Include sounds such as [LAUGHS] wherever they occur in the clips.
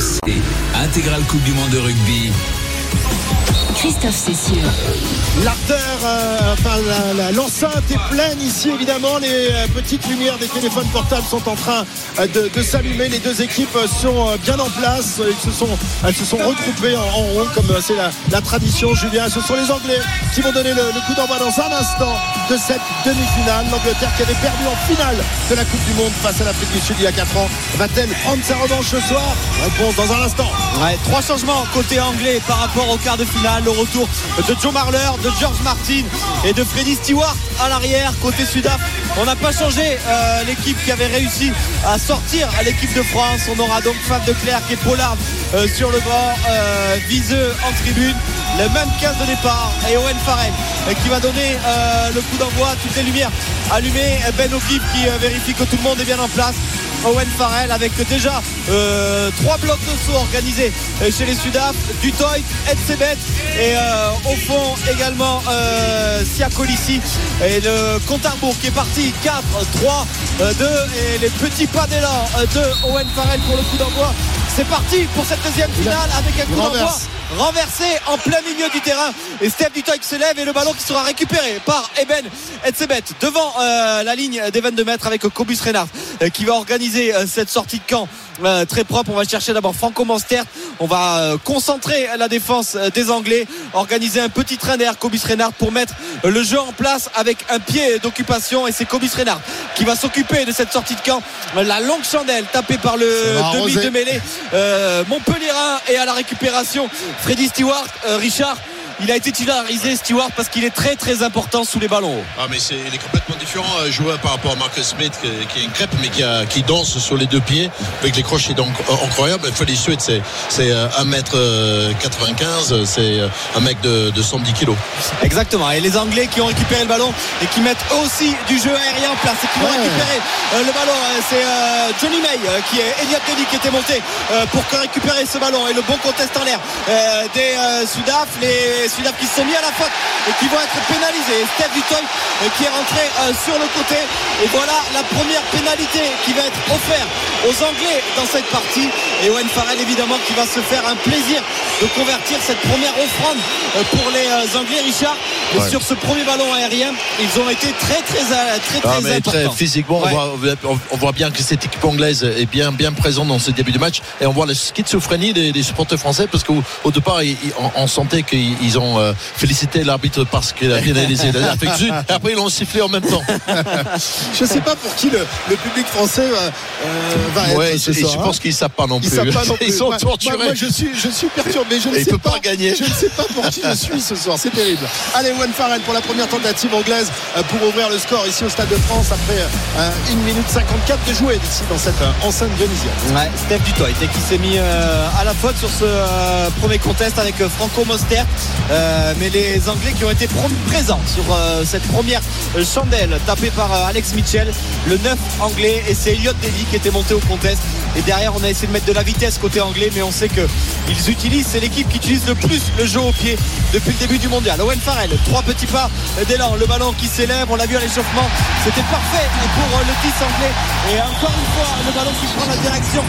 RMC, intégrale Coupe du Monde de rugby. Christophe Cessieux. L'artère, euh, enfin la- la- l'enceinte est pleine ici évidemment. Les euh, petites lumières des téléphones portables sont en train euh, de, de s'allumer. Les deux équipes sont euh, bien en place. Ils se sont, elles se sont regroupées en, en rond comme euh, c'est la, la tradition. Julien, ce sont les Anglais qui vont donner le, le coup d'envoi dans un instant de cette demi-finale. L'Angleterre qui avait perdu en finale de la Coupe du Monde face à l'Afrique du Sud il y a 4 ans. Va-t-elle prendre sa revanche ce soir? Réponse dans un instant. Ouais, trois changements côté anglais par rapport au quart de finale. Le retour de Joe Marler, de George Martin et de Freddy Stewart à l'arrière. Côté Sudaf, on n'a pas changé euh, l'équipe qui avait réussi à sortir à l'équipe de France. On aura donc Fab de Clerc et Pollard euh, sur le banc, euh, Viseux en tribune. Le même 15 de départ et Owen Farrell euh, qui va donner euh, le coup d'envoi. Toutes les lumières allumées. Ben O'Keefe qui euh, vérifie que tout le monde est bien en place. Owen Farrell avec déjà euh, trois blocs de saut organisés euh, chez les Sudaf, Dutoit, Edsebet et euh, au fond également euh, Siakolissi et le compte à qui est parti 4, 3, 2 et les petits pas d'élan euh, de Owen Farrell pour le coup d'envoi. C'est parti pour cette deuxième finale avec un coup d'envoi. Renversé en plein milieu du terrain. Et Steph Dutoit qui se lève et le ballon qui sera récupéré par Eben Etzebet devant euh, la ligne des 22 mètres avec Cobus Reynard euh, qui va organiser euh, cette sortie de camp euh, très propre. On va chercher d'abord Franco Monstert on va euh, concentrer la défense euh, des Anglais. Organiser un petit train d'air Cobus Reynard pour mettre le jeu en place avec un pied d'occupation. Et c'est Cobus Reynard qui va s'occuper de cette sortie de camp. La longue chandelle tapée par le demi arroser. de mêlée euh, Montpellierin et à la récupération. Freddy Stewart euh, Richard il a été titularisé Stewart parce qu'il est très très important sous les ballons. Ah mais c'est il est complètement différent euh, joueur par rapport à Marcus Smith qui, qui est une crêpe mais qui, a- qui danse sur les deux pieds avec les crochets donc euh, incroyables. Sweat c'est c'est euh, 1m95 c'est euh, un mec de, de 110 kilos. Exactement. Et les Anglais qui ont récupéré le ballon et qui mettent eux aussi du jeu aérien en place et qui vont Ouais. récupérer le ballon. C'est Johnny May qui est Elliot Kelly qui était monté pour récupérer ce ballon et le bon contest en l'air des Sudaf. Les Sudaf qui se sont mis à la faute et qui vont être pénalisés. Et Steph Dutoy euh, qui est rentré euh, sur le côté. Et voilà la première pénalité qui va être offerte aux Anglais dans cette partie. Et Owen Farrell évidemment qui va se faire un plaisir de convertir cette première offrande euh, pour les Anglais, Richard. Ouais. sur ce premier ballon aérien, ils ont été très très très très, Ah, mais très physiquement, Ouais. on, voit, on- voit bien que cette équipe anglaise est bien, bien présente dans ce début de match. Et on voit la schizophrénie des, des supporters français parce qu'au au départ, ils- on, on sentait qu'ils ils ont euh, félicité l'arbitre parce qu'il a pénalisé l'Afrique du Sud. Et après, ils l'ont sifflé en même temps. [LAUGHS] Je sais pas pour qui le, le public français va, euh, va être Ouais, ce soir, je hein. pense qu'ils savent pas non Ils plus. savent pas non [LAUGHS] plus. Ils sont Moi- torturés. Moi, moi, je suis, je suis perturbé. Je ne sais peut pas, pas gagner. Je ne sais pas pour qui je [LAUGHS] suis ce soir. C'est terrible. Allez, Owen Farrell pour la première tentative anglaise euh, pour ouvrir le score ici au Stade de France après euh, 1 minute 54 de jouer ici dans cette euh, enceinte dionysienne. Ouais, Steph Dutoit qui s'est mis euh, à la faute sur ce euh, premier contest avec euh, Franco Mostert. Euh, mais les Anglais qui ont été présents sur euh, cette première chandelle tapée par euh, Alex Mitchell, le 9 anglais, et c'est Elliot Daly qui était monté au contest. Et derrière, on a essayé de mettre de la vitesse côté anglais, mais on sait que ils utilisent, c'est l'équipe qui utilise le plus le jeu au pied depuis le début du mondial. Owen Farrell, trois petits pas d'élan, le ballon qui s'élève, on l'a vu à l'échauffement, c'était parfait pour le 10 anglais. Et encore une fois, le ballon qui prend la direction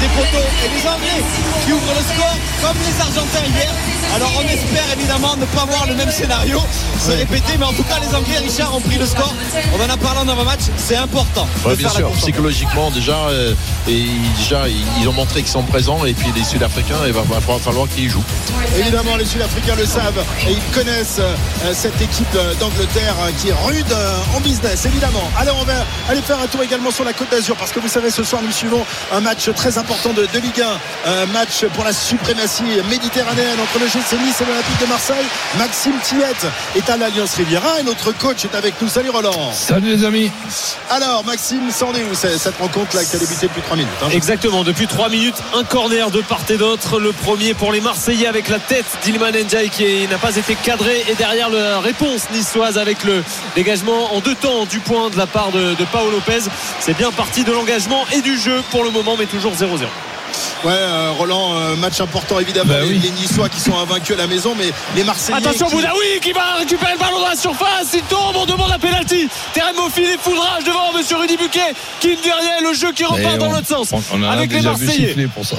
des poteaux et les Anglais qui ouvrent le score comme les Argentins hier. Alors on espère évidemment ne pas voir le même scénario se répéter, mais en tout cas les Anglais, Richard, ont pris le score. On en a parlé en avant-match, c'est important Ouais, bien sûr, psychologiquement déjà, euh, et déjà ils ont montré qu'ils sont présents et puis les Sud-Africains, il va, va falloir- qu'ils jouent. Évidemment, les Sud-Africains le savent et ils connaissent euh, cette équipe euh, d'Angleterre qui est rude euh, en business, évidemment. Alors, on va aller faire un tour également sur la Côte d'Azur parce que vous savez, ce soir, nous suivons un match très important de, de Ligue 1, un match pour la suprématie méditerranéenne entre le GC Nice et l'Olympique de Marseille. Maxime Tillette est à l'Alliance Riviera et notre coach est avec nous. Salut Roland. Salut les amis. Alors, Maxime, c'en est où c'est- cette rencontre là qui a débuté depuis 3 minutes hein? Exactement, depuis 3 minutes, un corner de part et d'autre. Le premier pour les Marseillais avec la tête d'Ilman Ndiaye qui n'a pas été cadré. Et derrière la réponse niçoise avec le dégagement en deux temps du point de la part de, de Paolo Lopez. C'est bien parti de l'engagement et du jeu pour le moment, mais toujours 0-0. Ouais, euh, Roland, euh, match important évidemment. Bah les, oui. les Niçois qui sont invaincus à la maison, mais les Marseillais. Attention, qui- Boudaoui qui va récupérer le ballon dans la surface. Il tombe, on demande un au fil et foudrage devant Monsieur Rudy Buquet qui derrière le jeu qui repart dans l'autre sens. On, on en a avec les Marseillais. siffler pour ça.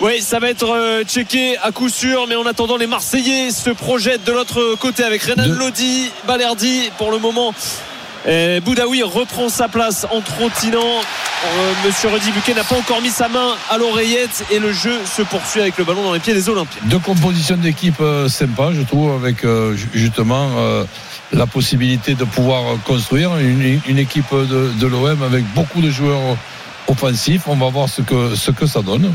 Oui, ça va être euh, checké à coup sûr, mais en attendant, les Marseillais se projettent de l'autre côté avec Renan De- Lodi, Balerdi. Pour le moment, Boudaoui reprend sa place en trottinant. Euh, Monsieur Rudy Buquet n'a pas encore mis sa main à l'oreillette et le jeu se poursuit avec le ballon dans les pieds des Olympiens. Deux compositions d'équipe euh, sympas, je trouve, avec euh, ju- justement la possibilité de pouvoir construire une, une équipe de, de l'OM avec beaucoup de joueurs offensifs. On va voir ce que, ce que ça donne.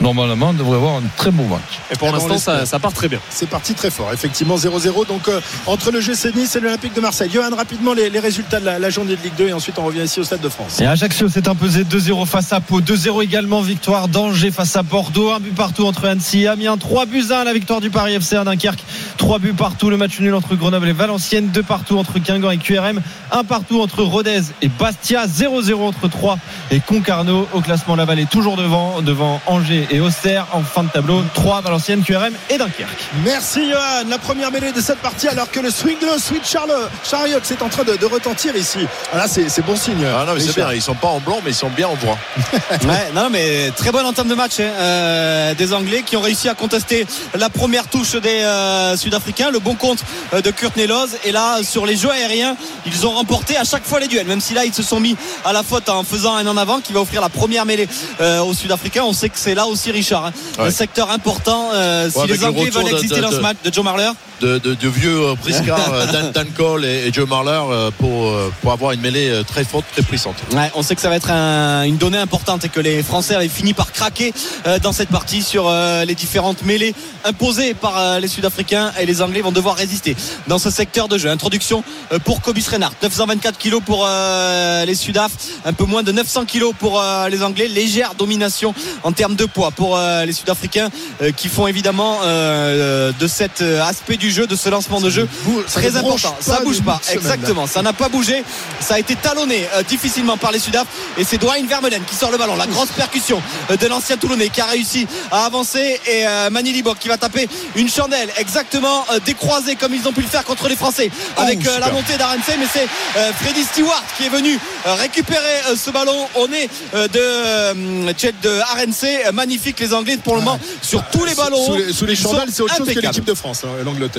Normalement, on devrait avoir un très beau match. Et pour Ah l'instant, ça, part très bien. C'est parti très fort, effectivement 0-0. Donc euh, entre le GC Nice et l'Olympique de Marseille. Johan, rapidement les, les résultats de la, la journée de Ligue 2 et ensuite on revient ici au Stade de France. Et Ajaccio s'est imposé 2-0 face à Pau, 2-0 également victoire d'Angers face à Bordeaux, un but partout entre Annecy et Amiens, 3 buts à 1 la victoire du Paris FC à Dunkerque, 3 buts partout le match nul entre Grenoble et Valenciennes, 2 partout entre Guingamp et QRM, 1 partout entre Rodez et Bastia, 0-0 entre 3 et Concarneau. Au classement Laval est toujours devant, devant Angers et Auxerre en fin de tableau, 3 Valenciennes, QRM et Dunkerque. Merci Johan. La première mêlée de cette partie alors que le swing le switch Charlotte Chariot c'est en train de, de retentir ici. Ah, là c'est bon signe. Ah non, mais c'est bien. Ils sont pas en blanc, mais ils sont bien en voix. [LAUGHS] Ouais, non, mais très bonne entame de match hein, euh, des Anglais qui ont réussi à contester la première touche des euh, Sud-Africains, le bon compte euh, de Kurt Nelos. Et là, sur les jeux aériens, ils ont remporté à chaque fois les duels, même si là, ils se sont mis à la faute en faisant un en avant qui va offrir la première mêlée euh, aux Sud-Africains. On sait que c'est là aussi, Richard, hein, Ouais. un secteur important. euh, si les le Anglais veulent exister dans ce match de Joe Marler, De, de, de vieux euh, briscards, [LAUGHS] euh, Dan, Dan Cole et, et Joe Marler euh, pour, euh, pour avoir une mêlée euh, très forte, très puissante. Ouais, on sait que ça va être un- une donnée importante et que les Français avaient fini par craquer euh, dans cette partie sur euh, les différentes mêlées imposées par euh, les Sud-Africains et les Anglais vont devoir résister dans ce secteur de jeu. Introduction euh, pour Kobus Reinhardt, 924 kilos pour euh, les Sudaf, un peu moins de 900 kilos pour euh, les Anglais. Légère domination en termes de poids pour euh, les Sud-Africains euh, qui font évidemment euh, de cet euh, aspect du jeu, de ce lancement de jeu très important. Ça bouge pas, exactement. Ça n'a pas bougé. Ça a été talonné euh, difficilement par les Sudaf. Et c'est Dwayne Vermeulen qui sort le ballon. La grosse percussion euh, de l'ancien Toulonnais qui a réussi à avancer. Et euh, Mani Libok qui va taper une chandelle exactement euh, décroisée comme ils ont pu le faire contre les Français avec euh, la montée d'Arense. Mais c'est Freddy Stewart qui est venu récupérer ce ballon au nez de de Arense. Magnifique les Anglais pour le moment sur tous les ballons. Sous les, sous les chandelles, c'est autre chose que l'équipe de France, hein,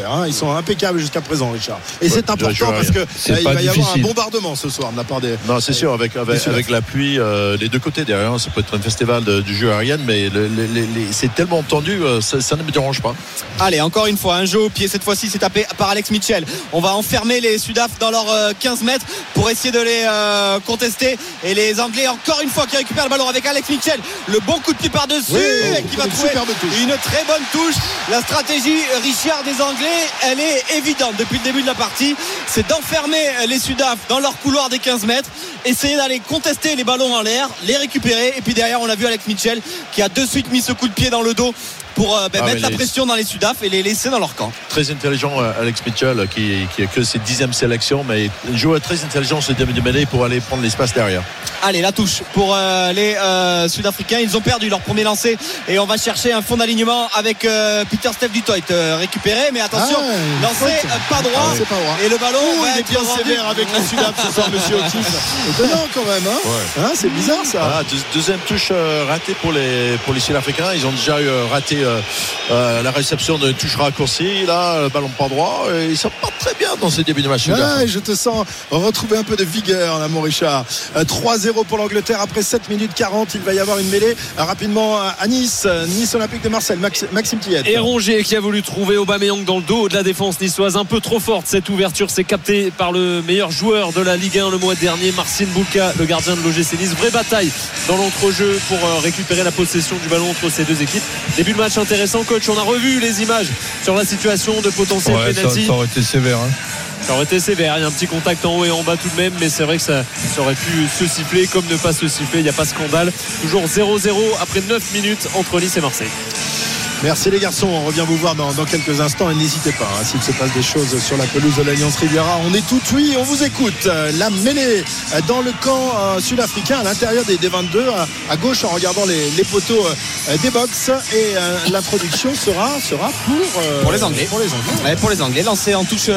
hein. Ils sont impeccables jusqu'à présent, Richard. Et Ouais, c'est important parce que C'est euh, il va y avoir un bombardement ce soir de la part des. Non, c'est sûr, avec, avec, avec la pluie, euh, deux côtés derrière, ça peut être un festival de- du jeu aérien, mais le- le- c'est tellement tendu, euh, ça, ça ne me dérange pas. Allez, encore une fois, un jeu au pied. Cette fois-ci, c'est tapé par Alex Mitchell. On va enfermer les Sudaf dans leurs euh, 15 mètres pour essayer de les euh, contester. Et les Anglais, encore une fois, qui récupèrent le ballon avec Alex Mitchell. Le bon coup de pied par-dessus Oui, et qui va une trouver une très bonne touche. La stratégie, Richard, des Anglais, elle est évidente depuis le début de la partie. C'est d'enfermer les Sudaf dans leur couloir des 15 mètres, essayer d'aller contester les ballons en l'air, les récupérer. Et puis derrière, on a vu Alex Mitchell qui a de suite mis ce coup de pied dans le dos pour euh, ben, Ah, mettre la les- pression dans les Sudaf et les laisser dans leur camp. Très intelligent, euh, Alex Mitchell, qui, qui a que ses dixièmes sélections, mais il joue très intelligent ce demi de mêlée pour aller prendre l'espace derrière. Allez, la touche pour euh, les euh, Sud-Africains. Ils ont perdu leur premier lancé et on va chercher un fond d'alignement avec euh, Peter Steph Dutoit euh, récupéré. Mais attention, Ah, lancé faute. pas droit. Ah, pas droit. Et le ballon va il est bien rendu. sévère avec les Sudaf ce soir, monsieur. [LAUGHS] Étonnant quand même, hein, Hein, C'est bizarre ça. Deux- deuxième touche euh, ratée pour les, pour les Sud-Africains. Ils ont déjà eu, euh, raté euh, euh, la réception de touche raccourcie. Là, le ballon pas droit. Et ils sont pas très bien dans ce début de match. Je te sens retrouver un peu de vigueur, là, mon Richard. Euh, 3-0 pour l'Angleterre après 7 minutes 40. Il va y avoir une mêlée euh, rapidement à Nice. Euh, Nice Olympique de Marseille. Max- Maxime Tillet. Et Rongier qui a voulu trouver Aubameyang dans le dos de la défense niçoise un peu trop forte cette ouverture c'est capté par le meilleur joueur de la Ligue 1 le mois dernier Marcin Boulka le gardien de l'OGC Nice vraie bataille dans l'entrejeu pour euh, récupérer la possession du ballon entre ces deux équipes début de match intéressant coach. On a revu les images sur la situation de potentiel Ouais, ça, penalty. ça aurait été sévère. hein. ça aurait été sévère. Il y a un petit contact en haut et en bas tout de même mais c'est vrai que ça, ça aurait pu se siffler comme ne pas se siffler. Il n'y a pas scandale. Toujours 0-0 après 9 minutes entre Nice et Marseille Merci les garçons, on revient vous voir dans, dans quelques instants et n'hésitez pas, hein, s'il se passe des choses sur la pelouse de l'Alliance Riviera, on est tout oui, on vous écoute. Euh, La mêlée euh, dans le camp euh, sud-africain à l'intérieur des, des 22, à, à gauche en regardant les, les poteaux euh, des box et la production sera, sera pour, euh, Pour les Anglais. Pour les Anglais. Ouais, pour les Anglais, lancé en touche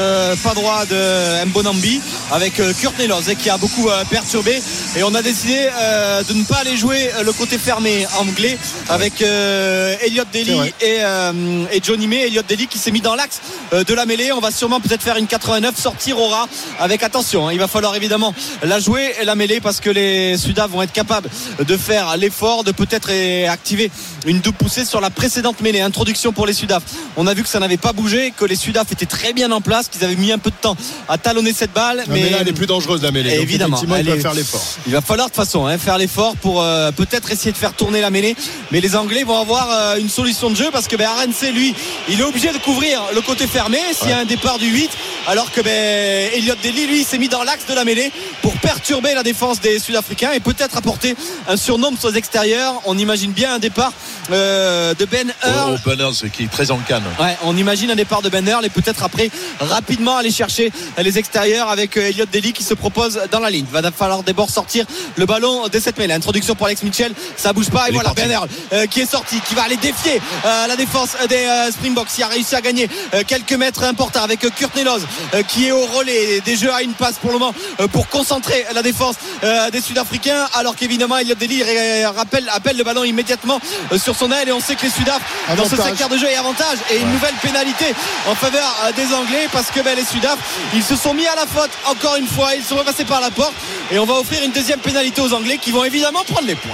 pas droit de Mbonambi avec Kurt Nelos qui a beaucoup perturbé et on a décidé euh, de ne pas aller jouer le côté fermé anglais avec euh, Elliot C'est Daly et, euh, et Johnny May Elliot Daly qui s'est mis dans l'axe euh, de la mêlée on va sûrement peut-être faire une 89 sortir au ras avec attention hein. il va falloir évidemment la jouer la mêlée parce que les Sudaf vont être capables de faire l'effort de peut-être activer une double poussée sur la précédente mêlée introduction pour les Sudaf on a vu que ça n'avait pas bougé que les Sudaf étaient très bien en place qu'ils avaient mis un peu de temps à talonner cette balle Mais, là, elle est plus dangereuse, la mêlée. Donc, Évidemment, il va faire l'effort. il va falloir de toute façon hein, faire l'effort pour euh, peut-être essayer de faire tourner la mêlée. Mais les Anglais vont avoir euh, une solution de jeu parce que ben, RNC, lui, il est obligé de couvrir le côté fermé s'il y a un départ du 8. Alors que ben, Elliot Daly, lui, s'est mis dans l'axe de la mêlée pour perturber la défense des Sud-Africains et peut-être apporter un surnombre sur les extérieurs. On imagine bien un départ euh, de Ben Earl. Au Banners qui est très en canne. Ouais, on imagine un départ de Ben Earl et peut-être après rapidement aller chercher les extérieurs avec euh, Elliot Daly qui se propose dans la ligne. Va falloir d'abord sortir le ballon de cette mêlée. Introduction pour Alex Mitchell, ça bouge pas et Il voilà. Ben Earl euh, qui est sorti, qui va aller défier euh, la défense des euh, Springboks, qui a réussi à gagner euh, quelques mètres importants avec Kurt Nelos euh, qui est au relais des jeux à une passe pour le moment euh, pour concentrer la défense euh, des Sud-Africains. Alors qu'évidemment Elliot Daly ré- rappelle, appelle le ballon immédiatement euh, sur son aile. Et on sait que les Sudaf dans ce secteur de jeu et avantage et une nouvelle pénalité en faveur euh, des Anglais. Parce que ben, les Sudaf ils se sont mis à la faute encore une fois. Ils sont repassés par la porte. Et on va offrir une deuxième pénalité aux Anglais qui vont évidemment prendre les points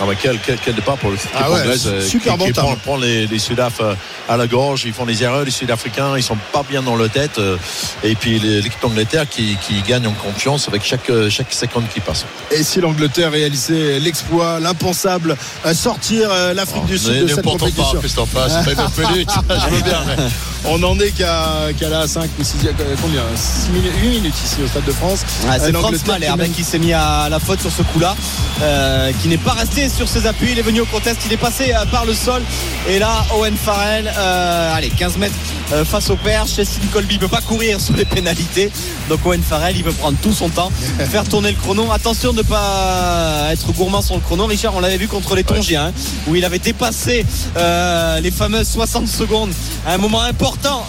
Ah bah quel, quel, quel départ pour l'équipe Ah ouais, anglaise euh, super qui, bon qui prend, prend les, les Sudaf euh, à la gorge, ils font des erreurs, les Sud-Africains, ils sont pas bien dans leur tête. euh, Et puis l'équipe d'Angleterre qui, qui gagne en confiance avec chaque, chaque seconde qui passe. Et si l'Angleterre réalisait l'exploit, l'impensable, sortir l'Afrique du Sud Ne de cette pas, compétition Christophe, hein, c'est pas une minute, [LAUGHS] je veux bien. mais- On en est qu'à la 5 ou 6 combien? 6 minutes, 8 minutes ici au Stade de France. Ouais, c'est Euh, Franz l'Angleterre Mahler qui s'est mis à la faute sur ce coup-là, euh, qui n'est pas resté sur ses appuis. Il est venu au contest, il est passé euh, par le sol. Et là, Owen Farrell, euh, allez, 15 mètres euh, face au perche. Cécile Colby ne peut pas courir sur les pénalités. Donc Owen Farrell, il veut prendre tout son temps, [LAUGHS] faire tourner le chrono. Attention de ne pas être gourmand sur le chrono. Richard, on l'avait vu contre les Tongiens, hein, où il avait dépassé euh, les fameuses 60 secondes à un moment important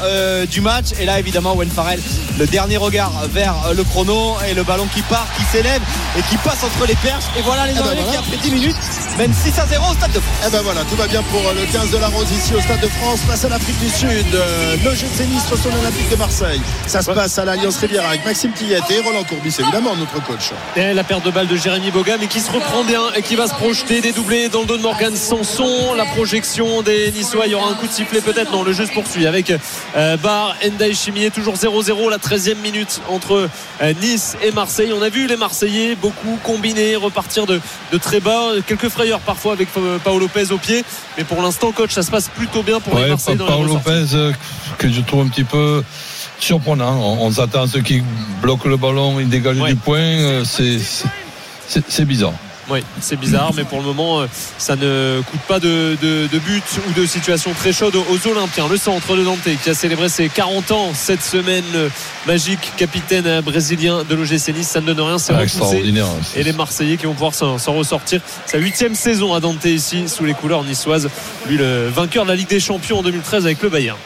du match. Et là, évidemment, Owen Farrell, le dernier regard vers le chrono et le ballon qui part, qui s'élève et qui passe entre les perches. Et voilà les ben Anglais voilà. qui, après 10 minutes, mènent 6 à 0 au stade de France. Eh ben voilà, tout va bien pour euh, le 15 de la Rose ici au Stade de France, face à l'Afrique du Sud. Euh, Le GC Nice reçoit l'Olympique de Marseille. Ça se passe à l'Alliance Rivière avec Maxime Tillet et Roland Courbis, évidemment, notre coach. Et la perte de balle de Jérémy Boga mais qui se reprend bien et qui va se projeter dédoublé dans le dos de Morgan Sanson la projection des Niçois il y aura un coup de sifflet peut-être non le jeu se poursuit avec euh, Bar Endai Chimier toujours 0-0 la 13e minute entre euh, Nice et Marseille on a vu les Marseillais beaucoup combiner repartir de, de très bas quelques frayeurs parfois avec euh, Paolo Lopez au pied mais pour l'instant coach ça se passe plutôt bien pour les Marseillais dans Paolo. Lopez, euh, que je trouve un petit peu surprenant. On, on s'attend à ceux qui bloquent le ballon, ils dégagent Ouais. du point. euh, c'est bizarre. Oui, c'est bizarre, mais pour le moment, euh, ça ne coûte pas de, de, de but ou de situation très chaude aux Olympiens. Le centre de Dante qui a célébré ses 40 ans cette semaine le magique capitaine euh, brésilien de l'OGC Nice. Ça ne donne rien, c'est Ah, extraordinaire. Et les Marseillais qui vont pouvoir s'en ressortir. Sa huitième saison à Dante ici, sous les couleurs niçoises. Lui, le vainqueur de la Ligue des Champions en 2013 avec le Bayern.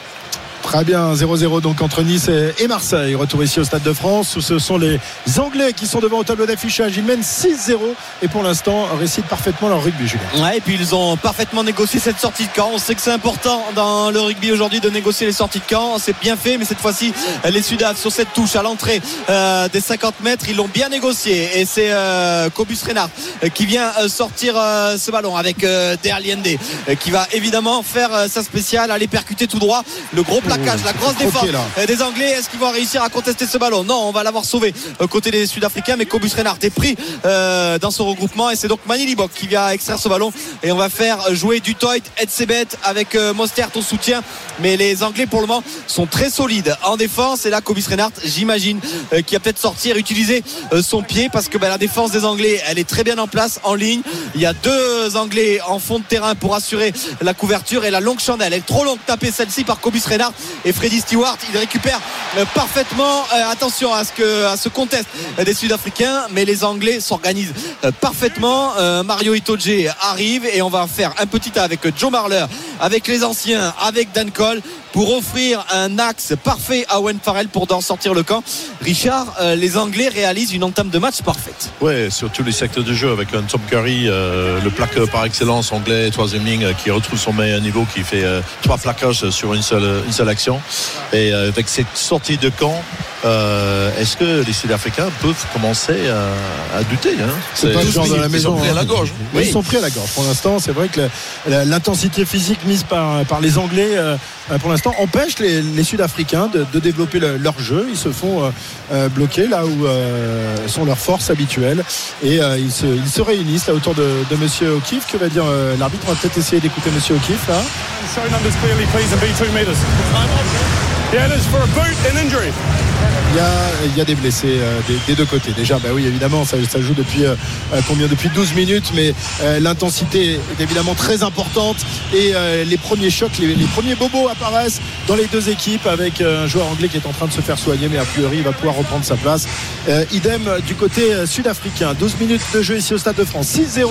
Très bien, 0-0 donc entre Nice et- Marseille. Retour ici au Stade de France où ce sont les Anglais qui sont devant au tableau d'affichage. Ils mènent 6-0 et pour l'instant récitent parfaitement leur rugby, Julien. Ouais, et puis ils ont parfaitement négocié cette sortie de camp. On sait que c'est important dans le rugby aujourd'hui de négocier les sorties de camp. C'est bien fait, mais cette fois-ci, les Sudaf sur cette touche à l'entrée euh, des 50 mètres, ils l'ont bien négocié. Et c'est euh, Cobus Renard euh, qui vient euh, sortir euh, ce ballon avec euh, Derliende euh, qui va évidemment faire euh, sa spéciale, aller percuter tout droit le gros plaquage, la grosse défense des Anglais. Est-ce qu'ils vont réussir à contester ce ballon Non, on va l'avoir sauvé euh, côté des Sud-Africains, mais Cobus Renard est pris euh, dans ce regroupement et c'est donc Manny Libok qui vient extraire ce ballon et on va faire jouer Dutoit, Edsebet avec euh, Mostert au soutien. Mais les Anglais pour le moment sont très solides en défense et là Cobus Renard, j'imagine, qui va peut-être sortir, utiliser euh, son pied parce que bah, la défense des Anglais, elle est très bien en place en ligne. Il y a deux Anglais en fond de terrain pour assurer la couverture et la longue chandelle. Elle est trop longue tapée celle-ci par Cobus Renard et Freddy Stewart il récupère euh, parfaitement euh, attention à ce que à ce contest des Sud-Africains mais les Anglais s'organisent euh, parfaitement. Mario Itoje arrive et on va faire un petit tas avec Joe Marler avec les anciens avec Dan Cole pour offrir un axe parfait à Owen Farrell pour d'en sortir le camp Richard euh, les Anglais réalisent une entame de match parfaite Ouais, sur tous les secteurs de jeu, avec un Tom Curry, euh, le plaqueur par excellence anglais, troisième ligne, euh, qui retrouve son meilleur niveau, qui fait trois plaquages sur une seule, une seule action. Et avec cette sortie de camp, euh, est-ce que les Sud-Africains peuvent commencer à, à douter hein C'est pas le genre de la ils maison. sont pris à la gorge. Oui, Ils sont pris à la gorge. Pour l'instant, c'est vrai que l'intensité physique mise par, par les Anglais, euh, pour l'instant, empêche les, les Sud-Africains de, de développer le- leur jeu. Ils se font euh, euh, bloquer là où euh, sont leurs forces habituelles. Et euh, ils, se, ils se réunissent là autour de, de Monsieur O'Keefe. Que va dire euh, l'arbitre On va peut-être essayer d'écouter Monsieur O'Keefe là. Il y a, il y a des blessés euh, des, des deux côtés. Déjà, bah oui, évidemment, ça, ça joue depuis euh, euh, combien Depuis 12 minutes, mais euh, l'intensité est évidemment très importante. Et euh, les premiers chocs, les, les premiers bobos apparaissent dans les deux équipes avec euh, un joueur anglais qui est en train de se faire soigner, mais a priori, il va pouvoir reprendre sa place. Idem du côté sud-africain. 12 minutes de jeu ici au Stade de France. 6-0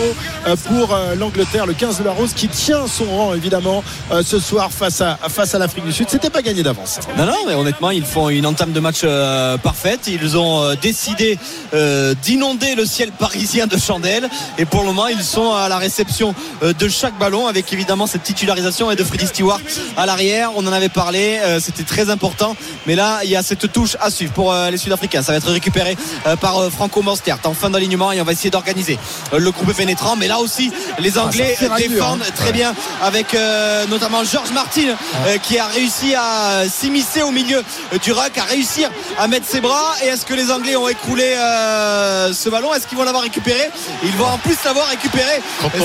euh, pour l'Angleterre, le 15 de la Rose, qui tient son rang évidemment ce soir face à, face à l'Afrique du Sud. C'était pas gagné d'avance. Non, non, mais honnêtement, ils font une entame de match euh, parfaite. Ils ont euh, décidé euh, d'inonder le ciel parisien de chandelles. Et pour le moment, ils sont à la réception euh, de chaque ballon, avec évidemment cette titularisation et de Freddy Stewart à l'arrière. On en avait parlé, euh, c'était très important. Mais là, il y a cette touche à suivre pour euh, les Sud-Africains. Ça va être récupéré euh, par Franco Mostert en fin d'alignement et on va essayer d'organiser le groupe pénétrant. Mais là aussi, les Anglais ça ferraille dur, défendent hein. très bien avec euh, notamment Georges Martin euh, qui a réussi à s'immiscer au milieu du ruck, à réussir à mettre ses bras. Et est-ce que les Anglais ont écroulé euh, ce ballon? Est-ce qu'ils vont l'avoir récupéré? Ils vont en plus l'avoir récupéré.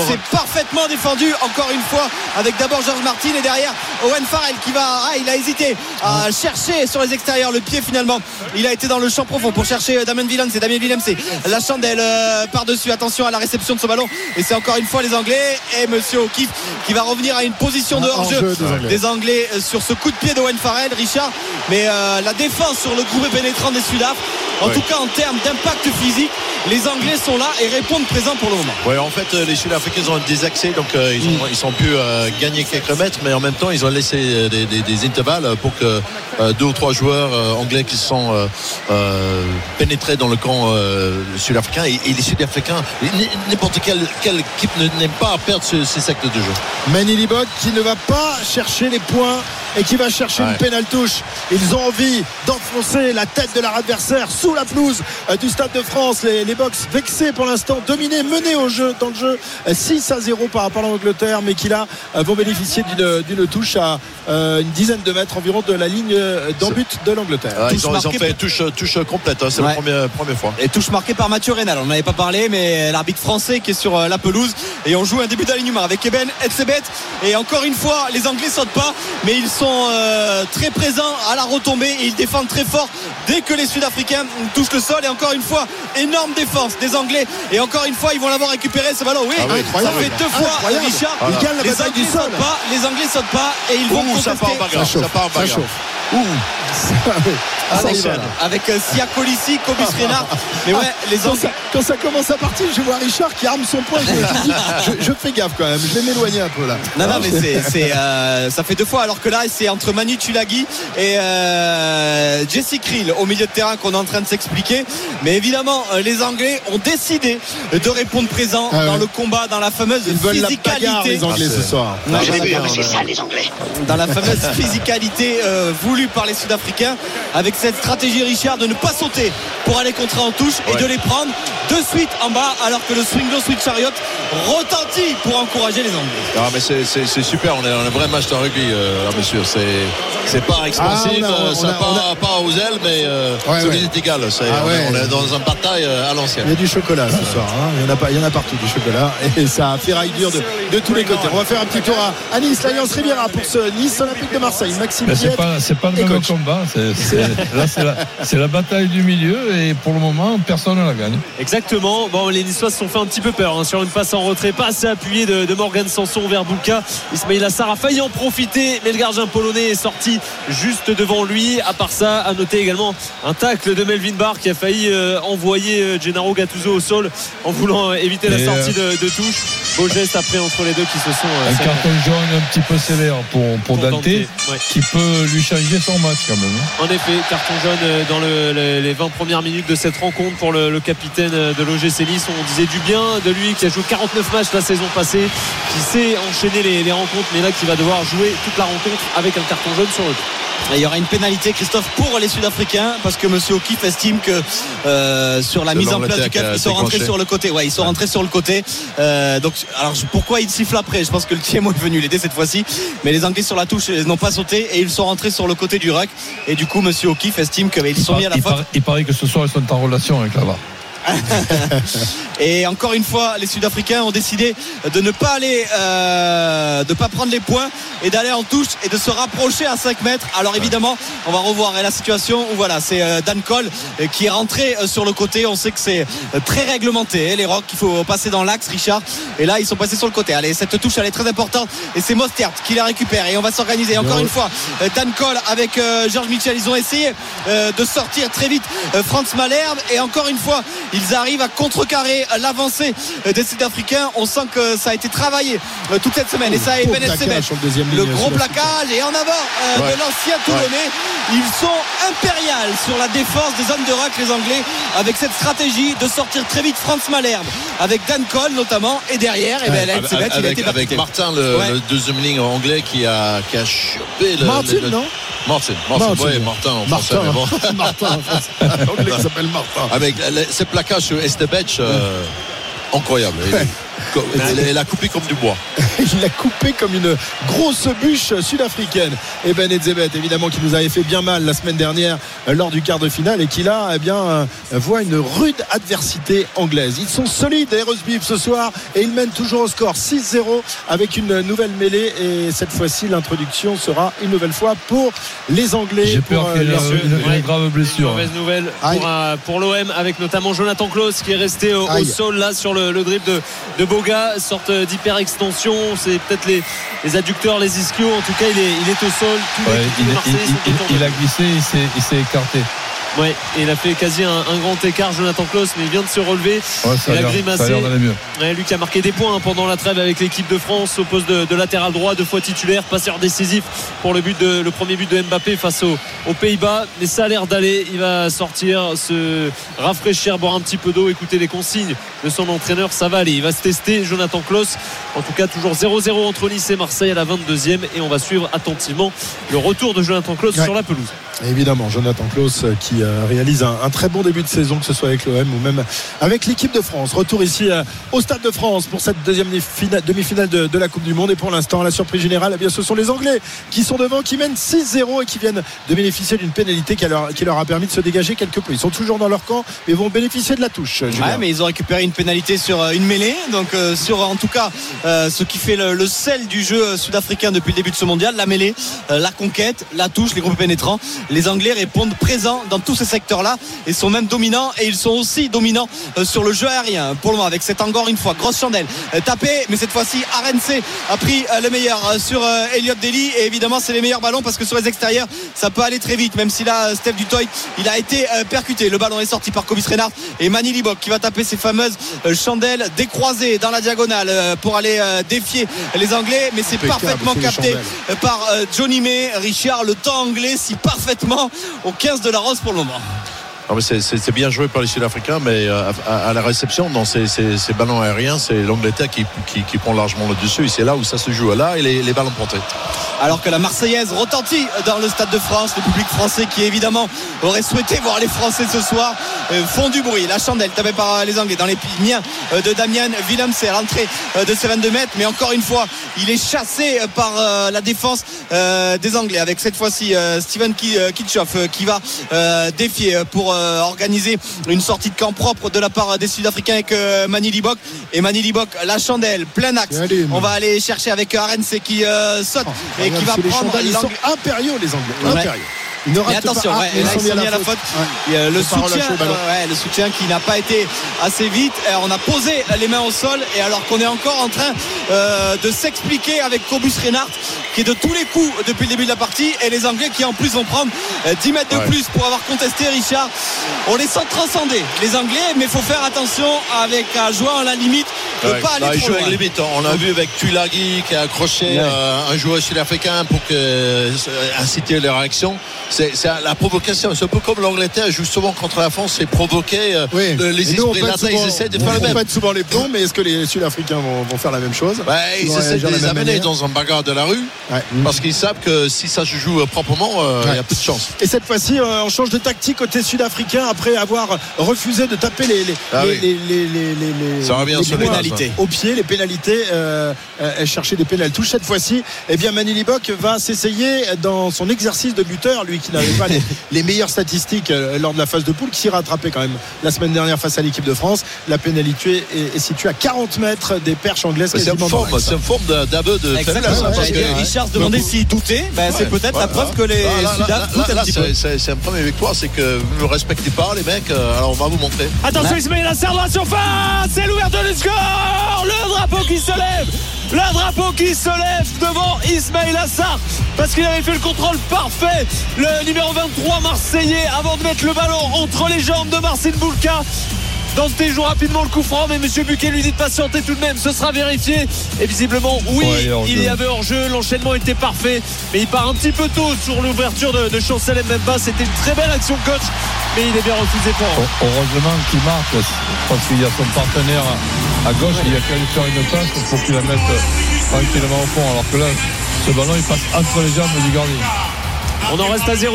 C'est parfaitement défendu encore une fois avec d'abord Georges Martin et derrière Owen Farrell qui va. Ah, il a hésité à chercher sur les extérieurs le pied finalement. Il a été dans le champ profond pour chercher euh, Damien Willem. C'est Damien Willem, c'est la chandelle euh, par-dessus. Attention à la réception de ce ballon. Et c'est encore une fois les Anglais et Monsieur O'Keefe qui va revenir à une position de hors-jeu des Anglais. des Anglais sur ce coup de pied d'Owen Farrell, Richard. Mais euh, la défense sur le groupe pénétrant des Sudaf, en Ouais. tout cas en termes d'impact physique, les Anglais sont là et répondent présents pour le moment. Ouais, en fait, euh, les Sud-Africains ont désaxé, donc euh, ils, ont, ils ont pu euh, gagner quelques mètres, mais en même temps, ils ont laissé des, des- des intervalles pour que euh, deux ou trois joueurs euh, anglais qui sont euh, euh, pénétrés dans le camp euh, sud-africain et, et les Sud-Africains, n'importe quelle, quelle équipe ne- n'aime pas perdre ce- ces secteurs de jeu. Manny Libok qui ne va pas chercher les points et qui va chercher Ouais. une pénale touche. Ils ont envie d'enfoncer la tête de leur adversaire sous la pelouse euh, du Stade de France. Les, les Box vexés pour l'instant, dominés, menés au jeu, dans le jeu, euh, 6 à 0 par rapport à l'Angleterre, mais qui là euh, vont bénéficier d'une d'une touche à euh, une dizaine de mètres environ de la ligne euh, d'en-but de l'Angleterre. Ah, Touche ils, ont, ils ont marquée fait touche, touche complète, hein, c'est Ouais. la première, première fois. Et touche marquée par Mathieu Rénal. On n'en avait pas parlé, mais l'arbitre français qui est sur euh, la pelouse. Et on joue un début d'alignement avec Eben Etzebet. Et encore une fois, les Anglais sautent pas, mais ils sont euh, très présents à la retombée et ils défendent très fort dès que les Sud-Africains touchent le sol. Et encore une fois, énorme défense des Anglais. Et encore une fois, ils vont l'avoir récupéré ce ballon. Oui, Ah oui, ça fait deux fois, Incroyable. Richard. Les Anglais du sol. sautent pas, les Anglais sautent pas et ils vont Ouh, ça part en contester. bagarre. Ça chauffe, Ça part en ça bagarre. chauffe. Ah, ça avec euh, Sia Colissi, Cobus Renard. Mais ouais, les Quand ça, quand ça commence à partir, je vois Richard qui arme son poing. Je, fais gaffe quand même. Je vais m'éloigner un peu là. Non, non, mais c'est, c'est, euh, ça fait deux fois. Alors que là, c'est entre Manu Tulagi et euh, Jesse Krill au milieu de terrain qu'on est en train de s'expliquer. Mais évidemment, les Anglais ont décidé de répondre présent Ah dans ouais. le combat, dans la fameuse Ils veulent la bagarre, physicalité. les Anglais, Ah, ce soir. Non, vu, la, hein, C'est ça les Anglais. dans la fameuse physicalité euh, voulue par les Sud-Africains, avec cette stratégie Richard de ne pas sauter pour aller contrer en touche et Ouais. de les prendre de suite en bas, alors que le swing low switch chariot retentit pour encourager les Anglais. Ah, mais c'est, c'est- c'est super, on est dans un vrai match de rugby, euh, là, monsieur. C'est, c'est pas expansif, Ah, on a- euh, on ça a- part a- pas aux ailes, mais euh, Ouais, égal. Ah on, est- ouais. on est dans un bataille euh, à l'ancienne. Il y a du chocolat ce soir. hein. Il, y en a pas, il y en a partout du chocolat. [LAUGHS] Et ça ferraille dur de, de tous les côtés. On va faire un petit tour à, à Nice, l'Alliance Riviera pour ce Nice Olympique de Marseille. Maxime Mais c'est pas, c'est pas le même coach. combat. C'est- [LAUGHS] c'est- là, c'est la, c'est la bataille du milieu et pour le moment, personne ne la gagne. Exactement. Bon, les Niçois se sont fait un petit peu peur hein, sur une passe en retrait, pas assez appuyé de, de Morgan Sanson vers Bouka. Ismail Assar a failli en profiter, mais le gardien polonais est sorti juste devant lui. À part ça, à noter également un tacle de Melvin Barr qui a failli euh, envoyer euh, Gennaro Gattuso au sol en voulant euh, éviter la sortie de, de touche. Beau geste après entre les deux qui se sont. Un carton jaune un petit peu sévère pour, pour, Pour Dante, Dante, ouais. qui peut lui changer son match quand même. hein. En effet, carton jaune dans le- le- les 20 premières minutes de cette rencontre pour le, le capitaine de l'OGC Nice. On disait du bien de lui qui a joué 49 matchs la saison passée, qui sait enchaîner les, les rencontres, mais là qui va devoir jouer toute la rencontre avec un carton jaune sur le dos. Et il y aura une pénalité, Christophe, pour les Sud-Africains, parce que Monsieur O'Keefe estime que euh, sur la mise en place du cap, ils sont rentrés sur le côté. Ouais, ils sont rentrés sur le côté. Euh, donc, alors pourquoi ils sifflent après? Je pense que le TMO est venu l'aider cette fois-ci, mais les Anglais sur la touche ils n'ont pas sauté et ils sont rentrés sur le côté du ruck. Et du coup, Monsieur O'Keefe estime qu'ils sont mis à la il, faute. paraît, il paraît que ce soir ils sont en relation avec la VAR. [LAUGHS] Et encore une fois, les Sud-Africains ont décidé de ne pas aller, euh, de pas prendre les points et d'aller en touche et de se rapprocher à 5 mètres. Alors évidemment, on va revoir la situation où voilà, c'est euh, Dan Cole euh, qui est rentré euh, sur le côté. On sait que c'est très réglementé, hein, les rocks. Il faut passer dans l'axe, Richard. Et là, ils sont passés sur le côté. Allez, cette touche, elle est très importante. Et c'est Mostert qui la récupère. Et on va s'organiser. Encore une fois, Dan Cole avec Georges Mitchell. Ils ont essayé de sortir très vite Franz Malherbe. Et encore une fois, ils arrivent à contrecarrer l'avancée des Sud-Africains. On sent que ça a été travaillé euh, toute cette semaine. Et ça a Beau Ben le deuxième Le gros plaquage et en avant euh, Ouais. de l'ancien Toulonnais. Ils sont impériales sur la défense des hommes de rock, les Anglais, avec cette stratégie de sortir très vite Franz Malherbe, avec Dan Cole notamment, et derrière, et ben, Avec, il a été avec. Martin, le, Ouais. le deuxième ligne anglais qui a, qui a chopé le. Martin, le- non Martin, Martin, Martin. ouais, [LAUGHS] Martin en français, Martin, mais bon. Martin, en français. L'anglais qui s'appelle Martin. Avec ces sur Estebech, euh, incroyable. [LAUGHS] Il, a coupé comme du bois. [LAUGHS] Il l'a coupé comme une grosse bûche sud-africaine. Et Ben Edzebet, évidemment, qui nous avait fait bien mal la semaine dernière euh, lors du quart de finale et qui là, eh bien, euh, voit une rude adversité anglaise. Ils sont solides, Eros Beef, ce soir, et ils mènent toujours au score 6-0 avec une nouvelle mêlée. Et cette fois-ci, l'introduction sera une nouvelle fois pour les Anglais. J'ai peur euh, qu'il y ait une, une- une Ouais. grave blessure. Mauvaise nouvelle pour, pour l'OM avec notamment Jonathan Klaus qui est resté au, sol là sur le, le dribble de, de Boga, sorte d'hyper extension. C'est peut-être les, les adducteurs, les ischios. En tout cas, il est, il est au sol. Tous Ouais, les, tous il, a glissé, il s'est écarté. Ouais, et il a fait quasi un, un grand écart, Jonathan Klaus, mais il vient de se relever. Ouais, ça, Il a a grimacé. Ouais, lui qui a marqué des points hein, pendant la trêve avec l'équipe de France au poste de, de latéral droit, deux fois titulaire, passeur décisif pour le but de le premier but de Mbappé face aux, aux Pays-Bas. Mais ça a l'air d'aller. Il va sortir, se rafraîchir, boire un petit peu d'eau, écouter les consignes de son entraîneur. Ça va aller. Il va se tester, Jonathan Klaus. En tout cas, toujours 0-0 entre Nice et Marseille à la 22e. Et on va suivre attentivement le retour de Jonathan Klaus Ouais. sur la pelouse. Évidemment, Jonathan Klaus euh, qui euh, réalise un, très bon début de saison, que ce soit avec l'OM ou même avec l'équipe de France. Retour ici euh, au Stade de France pour cette deuxième demi-finale de, la Coupe du Monde. Et pour l'instant, la surprise générale, eh bien, ce sont les Anglais qui sont devant, qui mènent 6-0 et qui viennent de bénéficier d'une pénalité qui leur, a permis de se dégager quelque peu. Ils sont toujours dans leur camp, mais vont bénéficier de la touche. Ouais, mais ils ont récupéré une pénalité sur une mêlée, donc sur en tout cas ce qui fait le, sel du jeu sud-africain depuis le début de ce mondial, la mêlée, la conquête, la touche, les groupes pénétrants. Les Anglais répondent présents dans tous ces secteurs-là et sont même dominants et ils sont aussi dominants euh, sur le jeu aérien. Pour le moment avec cette encore une fois grosse chandelle euh, tapée, mais cette fois-ci RNC a pris euh, le meilleur sur Elliot Daly. Et évidemment c'est les meilleurs ballons parce que sur les extérieurs ça peut aller très vite même si là Steph Dutoy il a été percuté. Le ballon est sorti par Kobis Reinhardt et Manny Libok qui va taper ses fameuses chandelles décroisées dans la diagonale pour aller défier les Anglais. Mais c'est parfaitement capté par Johnny May Richard le temps anglais si parfaitement au 15 de la Rose pour le moment c'est- c'est bien joué par les Sud-Africains, mais euh, à, la réception, dans ces, ballons aériens, c'est l'Angleterre qui, prend largement le dessus. C'est là où ça se joue. Là, et les, ballons portés. alors que la Marseillaise retentit dans le stade de France. Le public français qui évidemment aurait souhaité voir les Français ce soir euh, font du bruit. La chandelle tapée par euh, les Anglais dans les euh, de Damien Willems à l'entrée de ses 22 mètres. Mais encore une fois, il est chassé par la défense des Anglais avec cette fois-ci Steven Ki- Kitchoff qui va défier pour organiser une sortie de camp propre de la part des Sud-Africains avec euh, Mani Libok. Et Mani Libok, la chandelle, plein axe. Allez, On va aller chercher avec RNC qui euh, saute et qui va les prendre l'angle. impériaux, les Anglais. Ouais. Impériaux. Ne Mais attention, pas. Ouais, ils là, sont ils sont mis à la faute. Ouais. Le, soutien, euh, ouais, le soutien qui n'a pas été assez vite. Euh, on a posé les mains au sol et alors qu'on est encore en train euh, de s'expliquer avec Cobus Reinhardt qui est de tous les coups depuis le début de la partie et les Anglais qui en plus vont prendre euh, 10 mètres de plus pour avoir contesté Richard. On les sent transcender les Anglais mais il faut faire attention avec un joueur à la limite Ouais. pas Là, aller il trop joue loin. avec limite. On l'a vu avec Tulagi qui a accroché Ouais. euh, un joueur sud-africain pour que, euh, inciter les réactions. C'est la provocation. C'est un peu comme l'Angleterre joue souvent contre la France, c'est provoquer euh, Oui. le- les esprits. Là, pète ils souvent- essaient de on- faire le on même. pète souvent les plombs, mais est-ce que les Sud-Africains vont, vont faire la même chose? Ouais, ils vont essaient de les amener manière. dans un bagarre de la rue Ouais. parce qu'ils savent que si ça se joue euh, proprement, euh, il y a peu de chance. Et cette fois-ci, euh, on change de tactique côté sud-africain après avoir refusé de taper les, les, Ah les, oui. les, les, les- les- Ça revient les sur les points pénalités. au pied, les pénalités, euh, euh, chercher des pénales touches. Cette fois-ci, eh bien, Manu va s'essayer dans son exercice de buteur, lui qui n'avait pas [LAUGHS] les, les meilleures statistiques euh, lors de la phase de poule, qui s'est rattrapé quand même la semaine dernière face à l'équipe de France. La pénalité est, est située à 40 mètres des perches anglaises. C'est une forme, l'axe. c'est une forme de- d'aveu de hein, Richard se demandait s'il doutait. Ben, c'est Ouais, peut-être la preuve que les là, Sudaf doutent là, un là, petit c'est- peu. C'est une première victoire, c'est que vous ne me respectez pas, les mecs. euh, Alors on va vous montrer. Attention Ismail Assar dans la surface C'est l'ouverture du score Le drapeau qui se lève Le drapeau qui se lève devant Ismail Assar parce qu'il avait fait le contrôle parfait le numéro 23 Marseillais avant de mettre le ballon entre les jambes de Marcin Boulka Dante joue rapidement le coup franc, mais Monsieur Buquet lui dit de patienter tout de même. Ce sera vérifié. Et visiblement, oui, Ouais, il y avait hors-jeu. L'enchaînement était parfait, mais il part un petit peu tôt sur l'ouverture de, de Chancel Mbemba. C'était une très belle action coach, mais il est bien refusé pour. Heureusement qu'il marque parce qu'il y a son partenaire à gauche, il a qu'à lui faire une passe pour qu'il la mette tranquillement au fond. Alors que là, ce ballon il passe entre les jambes du gardien. On en reste à 0-0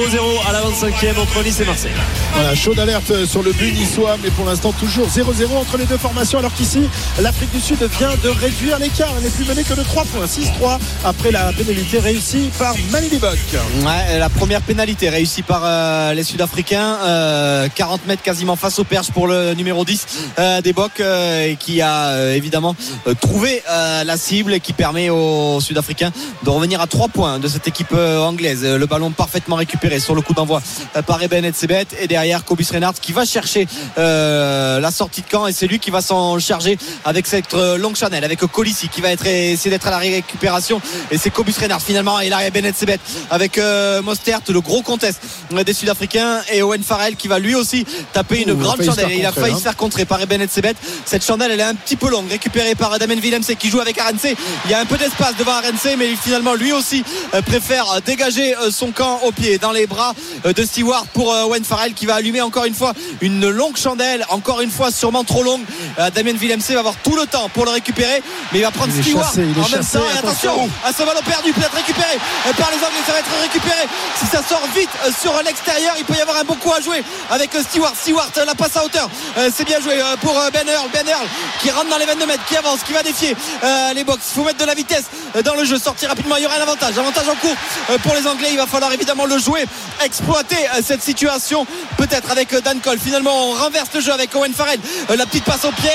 à la 25e entre Nice et Marseille. Voilà, chaud d'alerte sur le but niçois, mais pour l'instant toujours 0-0 entre les deux formations, alors qu'ici, l'Afrique du Sud vient de réduire l'écart. Elle n'est plus menée que de 3 points, 6-3 après la pénalité réussie par Manili Bock. Ouais, la première pénalité réussie par euh, les Sud-Africains. euh, 40 mètres quasiment face aux perches pour le numéro 10 euh, des Bocs euh, et qui a euh, évidemment euh, trouvé euh, la cible et qui permet aux Sud-Africains de revenir à 3 points de cette équipe euh, anglaise. Euh, Le ballon parfaitement récupéré sur le coup d'envoi euh, par Eben Etzebet et derrière Cobus Reinhardt qui va chercher euh, la sortie de camp. Et c'est lui qui va s'en charger avec cette euh, longue chanel avec Colissi qui va être essayer d'être à la récupération. Et c'est Cobus Reinhardt finalement et là il y a Ben Etzebet avec euh, Mostert le gros contest euh, des Sud-Africains. Et Owen Farrell qui va lui aussi taper une Ouh, grande chandelle. Il a failli hein. se faire contrer par Ben Etzebet cette chandelle elle est un petit peu longue récupérée par Damien Willemse qui joue avec Arense il y a un peu d'espace devant Arense mais finalement lui aussi préfère dégager son camp au pied dans les bras euh, de Stewart pour euh, Owen Farrell qui va allumer encore une fois une longue chandelle encore une fois sûrement trop longue. Euh, Damien Willemse va avoir tout le temps pour le récupérer mais il va prendre Il Stewart chassé, en même temps. Et attention. attention à ce ballon perdu peut être récupéré euh, par les Anglais ça va être récupéré. Si ça sort vite euh, sur l'extérieur il peut y avoir un bon coup à jouer avec euh, Stewart. Stewart euh, la passe à hauteur Euh, c'est bien joué euh, pour euh, Ben Earl. Ben Earl qui rentre dans les 22 mètres qui avance qui va défier euh, les box il faut mettre de la vitesse euh, dans le jeu sortir rapidement il y aura un avantage. Avantage en cours euh, pour les Anglais il va falloir évidemment le jouer exploiter euh, cette situation peut-être avec euh, Dan Cole. Finalement on renverse le jeu avec Owen Farrell. Euh, la petite passe au pied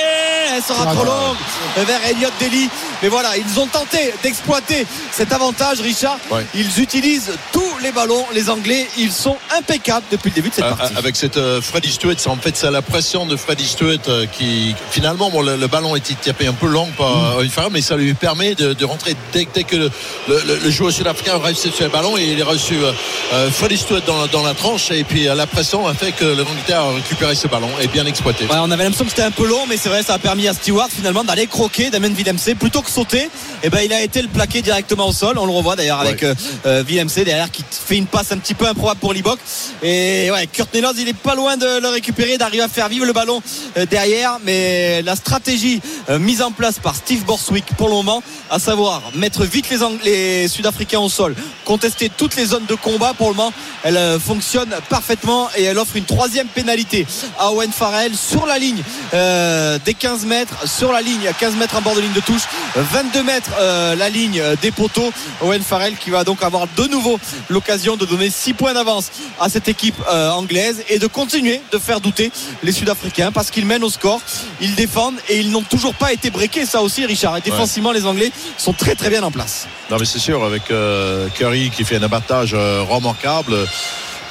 elle sera trop longue vers Elliott Daly. Mais voilà ils ont tenté d'exploiter cet avantage Richard. Ouais. ils utilisent tous les ballons les Anglais ils sont impeccables depuis le début de cette Euh, partie avec cette euh, Freddy Stewart, c'est en fait c'est la pression de Freddy Stewart euh, qui finalement bon, le, le ballon était tapé un peu long par Mm. Owen Farrell, mais ça lui permet de, de rentrer dès, dès que le, le- le- le joueur sud-africain a réussi sur le ballon et il a reçu euh, euh, Freddy Stewart dans, dans la tranche et puis euh, la pression a fait que l'Angleterre a récupéré ce ballon et bien exploité. Ouais, on avait l'impression que c'était un peu long, mais c'est vrai, ça a permis à Stewart finalement d'aller croquer Damien Willemse plutôt que sauter. Et ben, il a été le plaqué directement au sol. On le revoit d'ailleurs avec Ouais. euh, euh, derrière qui fait une passe un petit peu improbable pour Libok. Et ouais, Kurt Nelos, il est pas loin de le récupérer, d'arriver à faire vivre le ballon euh, derrière. Mais la stratégie euh, mise en place par Steve Borswick pour le moment, à savoir mettre vite les, Sud-Africains au sol, contester toutes les zones de combat pour le moment, elle euh, fonctionne parfaitement et elle offre une troisième pénalité à Owen Farrell sur la ligne des 15 mètres, sur la ligne, 15 mètres en bord de ligne de touche, 22 mètres la ligne des poteaux. Owen Farrell qui va donc avoir de nouveau l'occasion de donner 6 points d'avance à cette équipe euh, anglaise et de continuer de faire douter les Sud-Africains parce qu'ils mènent au score, ils défendent et ils n'ont toujours pas été breakés. Ça aussi, Richard. Et défensivement, les Anglais sont très très bien en place. Non mais c'est sûr avec euh, Curry qui fait un abattage euh, remarquable.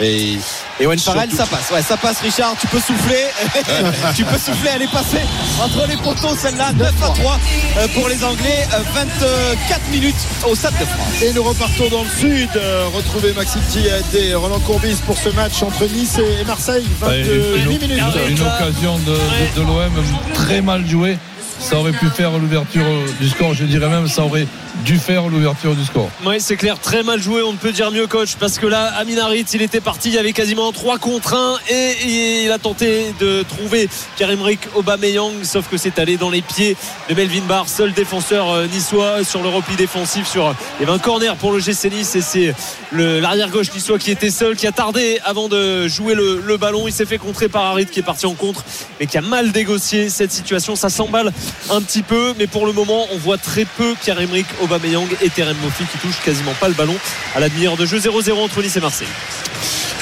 Et Et Owen Farrell, ça passe. Ouais, ça passe, Richard. Tu peux souffler. [LAUGHS] tu peux souffler. Elle est passée entre les poteaux, celle-là. 9 à 3 euh, pour les Anglais. Euh, 24 minutes au Stade de France. Et nous repartons dans le sud. euh, retrouver Maxime Thiet et Roland Courbis pour ce match entre Nice et Marseille. 28 Ouais, une, minutes. une- une occasion de, de- de l'OM très mal jouée. Ça aurait pu faire l'ouverture du score. Je dirais même ça aurait dû faire l'ouverture du score. Oui, c'est clair, très mal joué. On ne peut dire mieux, coach, parce que là, Amin Harit, il était parti. Il y avait quasiment 3 contre 1 et il a tenté de trouver Karim-Rick Aubameyang, sauf que c'est allé dans les pieds de Melvin Barr, seul défenseur euh, niçois sur le repli défensif. Sur, il y avait un corner pour le GC et c'est le- l'arrière-gauche niçois qui était seul, qui a tardé avant de jouer le, ballon. Il s'est fait contrer par Harit qui est parti en contre, mais qui a mal négocié cette situation. Ça s'emballe un petit peu, mais pour le moment, on voit très peu Karim-Rick Aubameyang et Terem Moffi qui touchent quasiment pas le ballon à la demi-heure de jeu 0-0 entre Nice et Marseille.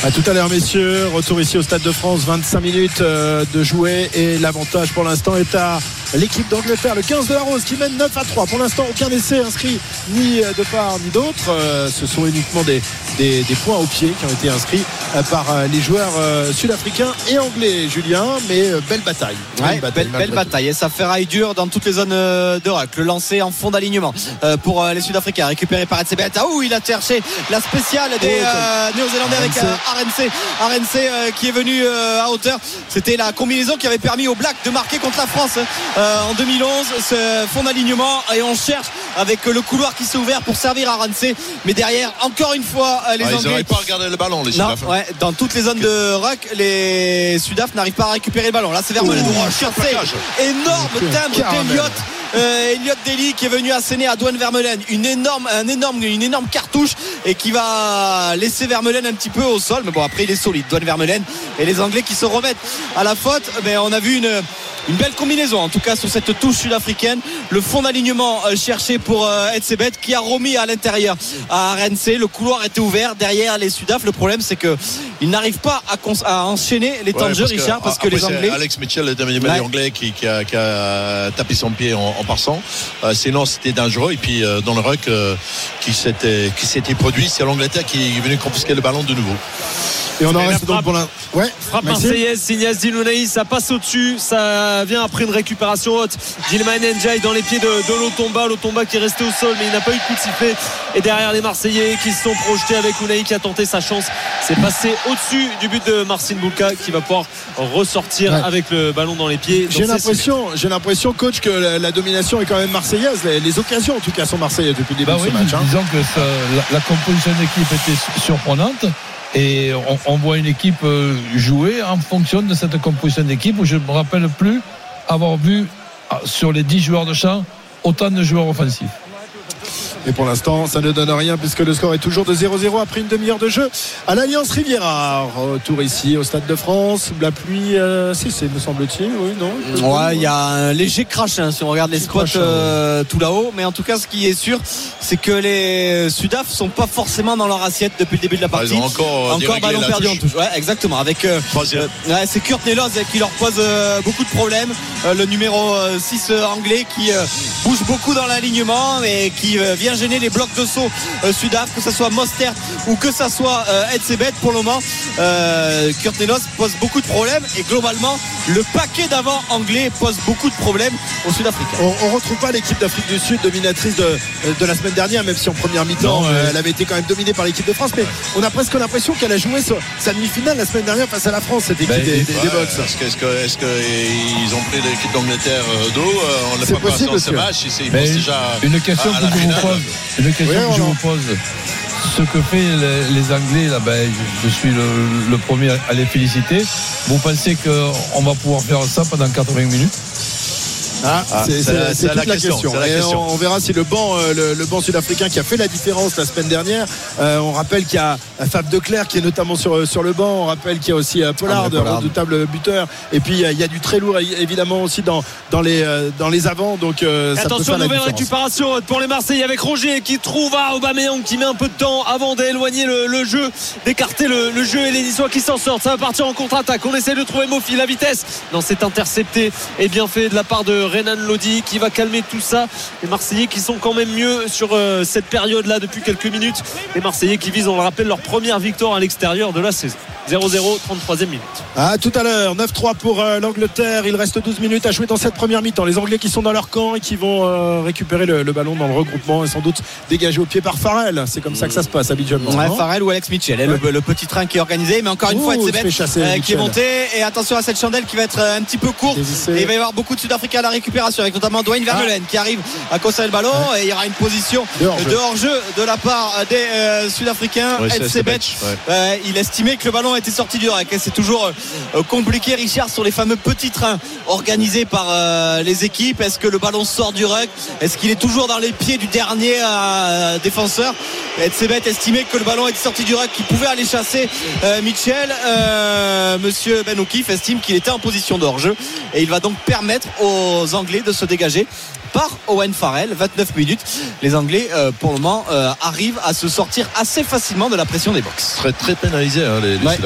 À tout à l'heure, messieurs. Retour ici au Stade de France. 25 minutes euh, de jouer et l'avantage pour l'instant est à l'équipe d'Angleterre. Le 15 de la Rose qui mène 9 à 3. Pour l'instant, aucun essai inscrit ni de part ni d'autre. Euh, Ce sont uniquement des, des, des points au pied qui ont été inscrits euh, par euh, les joueurs euh, sud-africains et anglais, Julien. Mais euh, belle bataille. Ouais, belle, malgré belle bataille et ça ferraille dur dans toutes les zones euh, de. Le lancer en fond d'alignement euh, pour euh, les Sud-Africains récupéré par Etsebet. Ah où il a cherché la spéciale des Oh, euh, Néo-Zélandais avec euh, RNC euh, qui est venu euh, à hauteur. C'était la combinaison qui avait permis aux Blacks de marquer contre la France euh, en 2011. Ce fond d'alignement et on cherche avec le couloir qui s'est ouvert pour servir à RNC. Mais derrière, encore une fois, euh, les Ah, ils Anglais. n'auraient pas regardé le ballon, les Non, Sudaf. ouais, dans toutes les zones de ruck, les Sudaf n'arrivent pas à récupérer le ballon. Là, c'est Vermeulen. Oh. Énorme timbre d'Eliott. Euh, Elliot Daly qui est venu asséner à Douane Vermeulen une énorme, un énorme, une énorme cartouche et qui va laisser Vermeulen un petit peu au sol mais bon après il est solide Douane Vermeulen et les Anglais qui se remettent à la faute mais on a vu une une belle combinaison en tout cas sur cette touche sud-africaine le fond d'alignement euh, cherché pour euh, Edsebet qui a remis à l'intérieur à RNC le couloir était ouvert derrière les Sudaf le problème c'est que ils n'arrivent pas à, enchaîner les temps Ouais, de jeu Richard parce que après, les Anglais Alex Mitchell, le Ouais. anglais, qui, qui a, qui a tapé son pied en, en passant. Euh, sinon, c'était dangereux. Et puis, euh, dans le ruck euh, qui s'était qui s'était produit, c'est l'Angleterre qui est venu confisquer le ballon de nouveau. Et on en reste donc pour la. Ouais, Frappe marseillaise, Signas Dilounaï, ça passe au-dessus, ça vient après une récupération haute. Gilman Njai dans les pieds de, de Lotomba, Lotomba qui est resté au sol mais il n'a pas eu de coup de sifflet. Et derrière les Marseillais qui se sont projetés avec Ounaï qui a tenté sa chance. C'est passé au-dessus du but de Marcin Bouka qui va pouvoir ressortir Ouais. avec le ballon dans les pieds. J'ai l'impression, j'ai l'impression, coach, que la, la domination est quand même marseillaise. Les, les occasions, en tout cas, sont marseillaises depuis le début Bah de oui, ce match. hein. disons que ça- la, la composition d'équipe était su- surprenante. Et on, voit une équipe euh, jouer en fonction de cette composition d'équipe où je ne me rappelle plus avoir vu ah, sur les 10 joueurs de champ autant de joueurs offensifs. Et pour l'instant, ça ne donne rien puisque le score est toujours de 0-0 après une demi-heure de jeu à l'Alliance Riviera. Retour ici au Stade de France. La pluie, euh, si, c'est, me semble-t-il, oui, non? Ouais, il y a un léger crash hein, si on regarde les spots crash, euh, tout là-haut. Mais en tout cas, ce qui est sûr, c'est que les Sudaf sont pas forcément dans leur assiette depuis le début de la Ah, partie. ils ont encore, euh, encore ballon la perdu en touche. Ouais, exactement. Avec euh, euh, ouais, c'est Kurt Nelos qui leur pose euh, beaucoup de problèmes. Euh, le numéro 6 anglais qui euh, bouge beaucoup dans l'alignement et qui euh, vient gêner les blocs de saut euh, Sudaf, que ce soit Mostert ou que ce soit euh, Edsebet pour le moment. Euh, Kurt Nelos pose beaucoup de problèmes et globalement, le paquet d'avant anglais pose beaucoup de problèmes aux Sud-Africains. On, on retrouve pas l'équipe d'Afrique du Sud dominatrice de, de la semaine dernière, même si en première mi-temps euh, elle avait été quand même dominée par l'équipe de France. Mais on a presque l'impression qu'elle a joué sa, sa demi-finale la semaine dernière face à la France, cette équipe Ben, des, des, des Ouais, Box. Est-ce qu'ils ont pris l'équipe d'Angleterre d'eau On C'est pas passé possible, en ce match. Ils, ils pensent déjà une question à que la je vous. Pose. Une question Oui, que je vous pose. Ce que fait les, les Anglais, là, ben, je, je suis le, le premier à les féliciter. Vous pensez qu'on va pouvoir faire ça pendant 80 minutes? Ah, Ah, c'est la- c'est c'est toute la la question, question. c'est la Et question. on, on verra si le banc, euh, le, le banc sud-africain qui a fait la différence la semaine dernière. euh, on rappelle qu'il y a Fab de Clerc qui est notamment sur, sur le banc. On rappelle qu'il y a aussi euh, Pollard, Pollard. redoutable buteur. Et puis il y a- du très lourd évidemment aussi dans, dans, les, euh, dans les avants. Donc euh, ça peut Attention, faire la nouvelle récupération pour les Marseillais avec Roger qui trouve à Aubameyang qui met un peu de temps avant d'éloigner le, le jeu, d'écarter le, le jeu et les Niçois qui s'en sortent. Ça va partir en contre-attaque. On essaie de trouver Mofi, la vitesse. Non, c'est intercepté et bien fait de la part de Renan Lodi qui va calmer tout ça. Les Marseillais qui sont quand même mieux sur euh, cette période-là depuis quelques minutes. Les Marseillais qui visent, on le rappelle, leur première victoire à l'extérieur de la saison. 0-0, 33e minute. À tout à l'heure, 9-3 pour euh, l'Angleterre. Il reste 12 minutes à jouer dans cette première mi-temps. Les Anglais qui sont dans leur camp et qui vont euh, récupérer le, le ballon dans le regroupement et sans doute dégager au pied par Farrell. C'est comme ça que ça se passe habituellement. Ouais, Farrell ou Alex Mitchell, hein, le, le petit train qui est organisé, mais encore une Ouh, fois, chasser, euh, qui est monté. Et attention à cette chandelle qui va être euh, un petit peu courte. Et il va y avoir beaucoup de Sud-Africains à la récupération, avec notamment Dwayne Vermeulen qui arrive à conserver le ballon. Et il y aura une position De hors-jeu. de hors-jeu de la part des euh, Sud-Africains. Ouais, euh, il estimait que le ballon était sorti du rack. Et C'est toujours euh, compliqué, Richard, sur les fameux petits trains organisés par euh, les équipes. Est-ce que le ballon sort du ruck Est-ce qu'il est toujours dans les pieds du dernier euh, défenseur? Etzebeth estimait que le ballon était sorti du ruck, qu'il pouvait aller chasser euh, Mitchell. Euh, Monsieur Ben O'Keefe estime qu'il était en position de hors-jeu et il va donc permettre aux Anglais de se dégager par Owen Farrell 29 minutes. Les Anglais euh, pour le moment euh, arrivent à se sortir assez facilement de la pression des box Très, très pénalisé, hein, les, les Ouais.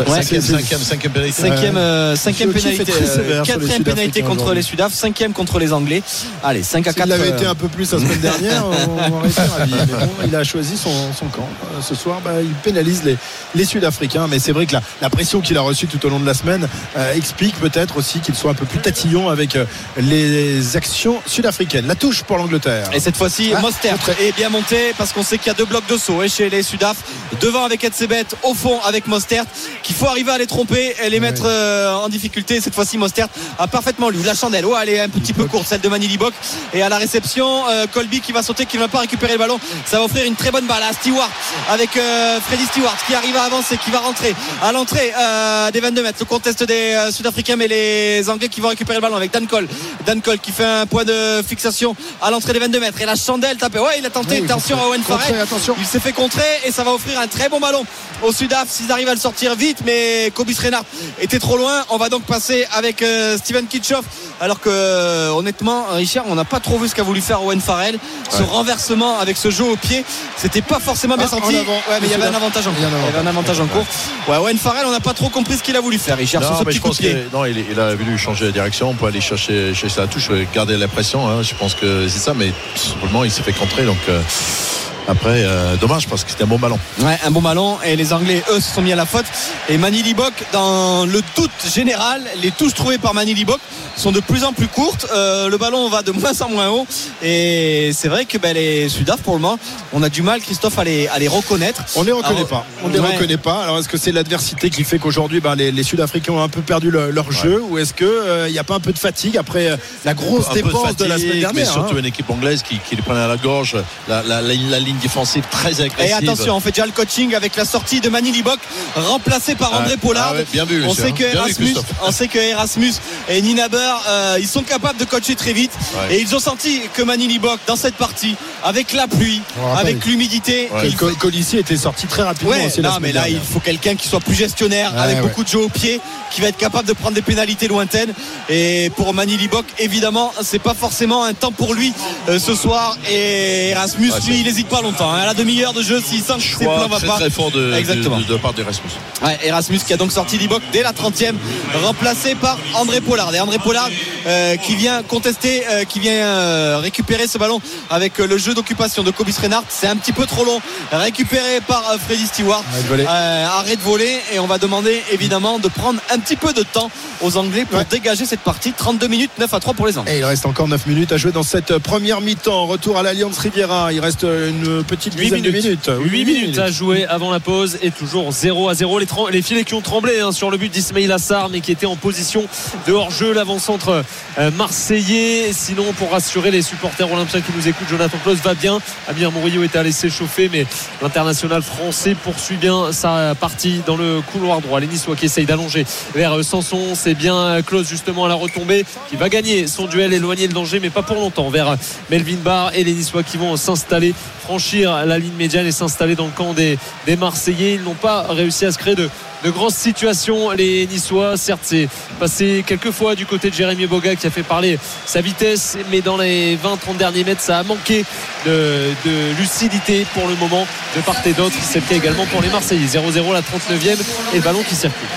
Ouais, cinquième, c'est- cinquième, cinquième pénalité. Cinquième, euh, cinquième pénalité, euh, les quatrième pénalité Sud-Africains contre les Sudaf, cinquième contre les Anglais. Allez, 5 à 4. S'il avait euh, été un peu plus la semaine dernière, [LAUGHS] on aurait été ravis. Mais bon, il a choisi son, son camp. Euh, Ce soir, bah, il pénalise les, les Sud-Africains. Mais c'est vrai que la, la pression qu'il a reçue tout au long de la semaine euh, explique peut-être aussi qu'il soit un peu plus tatillon avec euh, les actions sud-africaines. La touche pour l'Angleterre. Et cette fois-ci, Ah, Mostert est bien monté parce qu'on sait qu'il y a deux blocs de saut et chez les Sudaf. Devant avec Etzebeth, au fond avec Mostert, qu'il faut arriver à les tromper et les mettre euh, en difficulté. Cette fois-ci, Mostert a parfaitement lu la chandelle. Elle est un petit peu courte, celle de Manili Bok. Et à la réception, euh, Colby qui va sauter, qui ne va pas récupérer le ballon. Ça va offrir une très bonne balle à Stewart avec euh, Freddy Stewart qui arrive à avancer, qui va rentrer à l'entrée euh, des 22 mètres. Le contest des Sud-Africains, mais les Anglais qui vont récupérer le ballon avec Dan Cole. Dan Cole qui fait un point de fixation à l'entrée des 22 mètres. Et la chandelle tapée. Ouais, il a tenté. Oui, attention à Owen Farrell. Il s'est fait contrer et ça va offrir un très bon ballon au Sudaf s'ils arrivent à le sortir vite. Mais Kobis Reinhardt était trop loin. On va donc passer avec euh, Steven Kitchoff. Alors que euh, honnêtement, Richard, on n'a pas trop vu ce qu'a voulu faire Owen Farrell. Ce renversement avec ce jeu au pied, c'était pas forcément bien Ah, en senti. avant. Ouais, mais il y avait un avantage en cours. Il y avait un avantage en cours. Ouais, Owen Farrell, on n'a pas trop compris ce qu'il a voulu faire, Richard, sur Non, ce mais petit je coup de pense pied. que non, il, il a voulu changer de direction pour aller chercher, chercher la touche, euh, garder la pression. hein. Je pense que c'est ça, mais tout simplement il s'est fait contrer. Donc euh, après, euh, dommage parce que c'était un bon ballon. Ouais, un bon ballon et les Anglais eux se sont mis à la faute et Manili Bok dans le doute général les touches trouvées par Manili Bok sont de plus en plus courtes Euh, le ballon va de [LAUGHS] moins en moins haut et c'est vrai que ben, les Sudaf pour le moment on a du mal Christophe à les, à les reconnaître On ne les reconnaît Alors, pas. On ne les ouais. reconnaît pas. Alors est-ce que c'est l'adversité qui fait qu'aujourd'hui ben, les, les Sud-Africains ont un peu perdu le- leur jeu ou est-ce qu'il n'y a pas un peu de fatigue après euh, la grosse Un peu de dépense de, la fatigue, semaine dernière mais surtout hein une équipe anglaise qui, qui les prenait à la gorge, la, la- la- la ligne défensive très agressive. et attention on fait déjà le coaching avec la sortie de Manili Bok remplacé par Ah, André Pollard ah ouais, bien vu, on sait que Erasmus on sait que Erasmus et Nina Beur euh, ils sont capables de coacher très vite Ouais. et ils ont senti que Manili Bok dans cette partie avec la pluie avec l'humidité Ouais. il Que Colissi était sorti très rapidement Ouais, aussi la non, semaine mais là, dernière. il faut quelqu'un qui soit plus gestionnaire, Ouais, avec ouais. beaucoup de jeux au pied, qui va être capable de prendre des pénalités lointaines. Et pour Manili Bok, évidemment, c'est pas forcément un temps pour lui euh, ce soir. Et Erasmus, Ouais, lui, il n'hésite pas longtemps. hein. À la demi-heure de jeu, Choix plans va très pas. très fort de, de, Exactement. de, de part d'Erasmus. Ouais, Erasmus qui a donc sorti Libok dès la 30e, remplacé par André Pollard. Et André Pollard euh, qui vient contester, euh, qui vient euh, récupérer ce ballon avec euh, le jeu d'occupation de Kobis Reinhardt. C'est un petit peu trop long. Récupéré par euh, Freddy Stewart. Arrêt de voler. Euh, arrêt de voler. Et on va demander évidemment de prendre un petit peu de temps aux Anglais pour Ouais. dégager cette partie. 32 minutes, 9 à 3 pour les Anglais. Et il reste encore 9 minutes à jouer dans cette première mi-temps. Retour à l'Alliance Riviera. Il reste une petite 8 dizaine minutes. de minutes. 8 Oui, minutes à jouer avant la pause et toujours 0 à 0. Les, les filets qui ont tremblé hein, sur le but d'Ismail Assar, mais qui était en position de hors-jeu. L'avant-centre euh, marseillais. Sinon, pour rassurer les supporters olympiens qui nous écoutent, Jonathan Klaus va bien. Amir Mourillo est allé s'échauffer, mais l'international français poursuit bien sa partie dans le couloir droit. Les Niçois qui essayent d'allonger vers euh, Sanson. C'est bien Klaus justement à la retombée qui va gagner son duel, éloigner le danger, mais pas pour longtemps. Vers euh, Melvin Barr et les Niçois qui vont franchir la ligne médiane et s'installer dans le camp des, des Marseillais. Ils n'ont pas réussi à se créer de, de grosses situations les Niçois. Certes, c'est passé quelques fois du côté de Jérémy Boga qui a fait parler sa vitesse, mais dans les 20-30 derniers mètres, ça a manqué de, de lucidité pour le moment de part et d'autre. C'est le cas également pour les Marseillais. 0-0 la 39e et le ballon qui circule.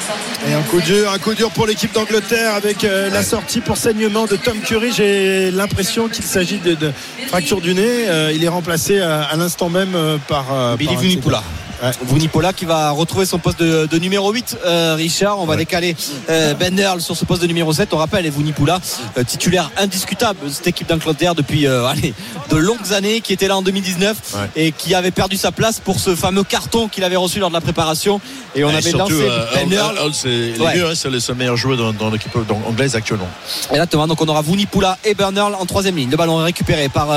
Et un coup dur, un coup dur pour l'équipe d'Angleterre avec euh, la sortie pour saignement de Tom Curry. J'ai l'impression qu'il s'agit de, de fracture du nez. Euh, il est remplacé à, à l'instant même euh, par euh, Billy par Vunipola qui va retrouver son poste de, de numéro 8 euh, Richard on va décaler euh, Ben Earl sur ce poste de numéro 7 on rappelle et Vunipola euh, titulaire indiscutable de cette équipe d'Angleterre depuis euh, [LAUGHS] allez, de longues années qui était là en 2019 Ouais. et qui avait perdu sa place pour ce fameux carton qu'il avait reçu lors de la préparation et on Et avait surtout, lancé Ben Earl- Earl Earl, c'est les le meilleur joueur dans, dans l'équipe anglaise actuellement. Exactement, donc on aura Vunipola et Bernal en troisième ligne. Le ballon est récupéré par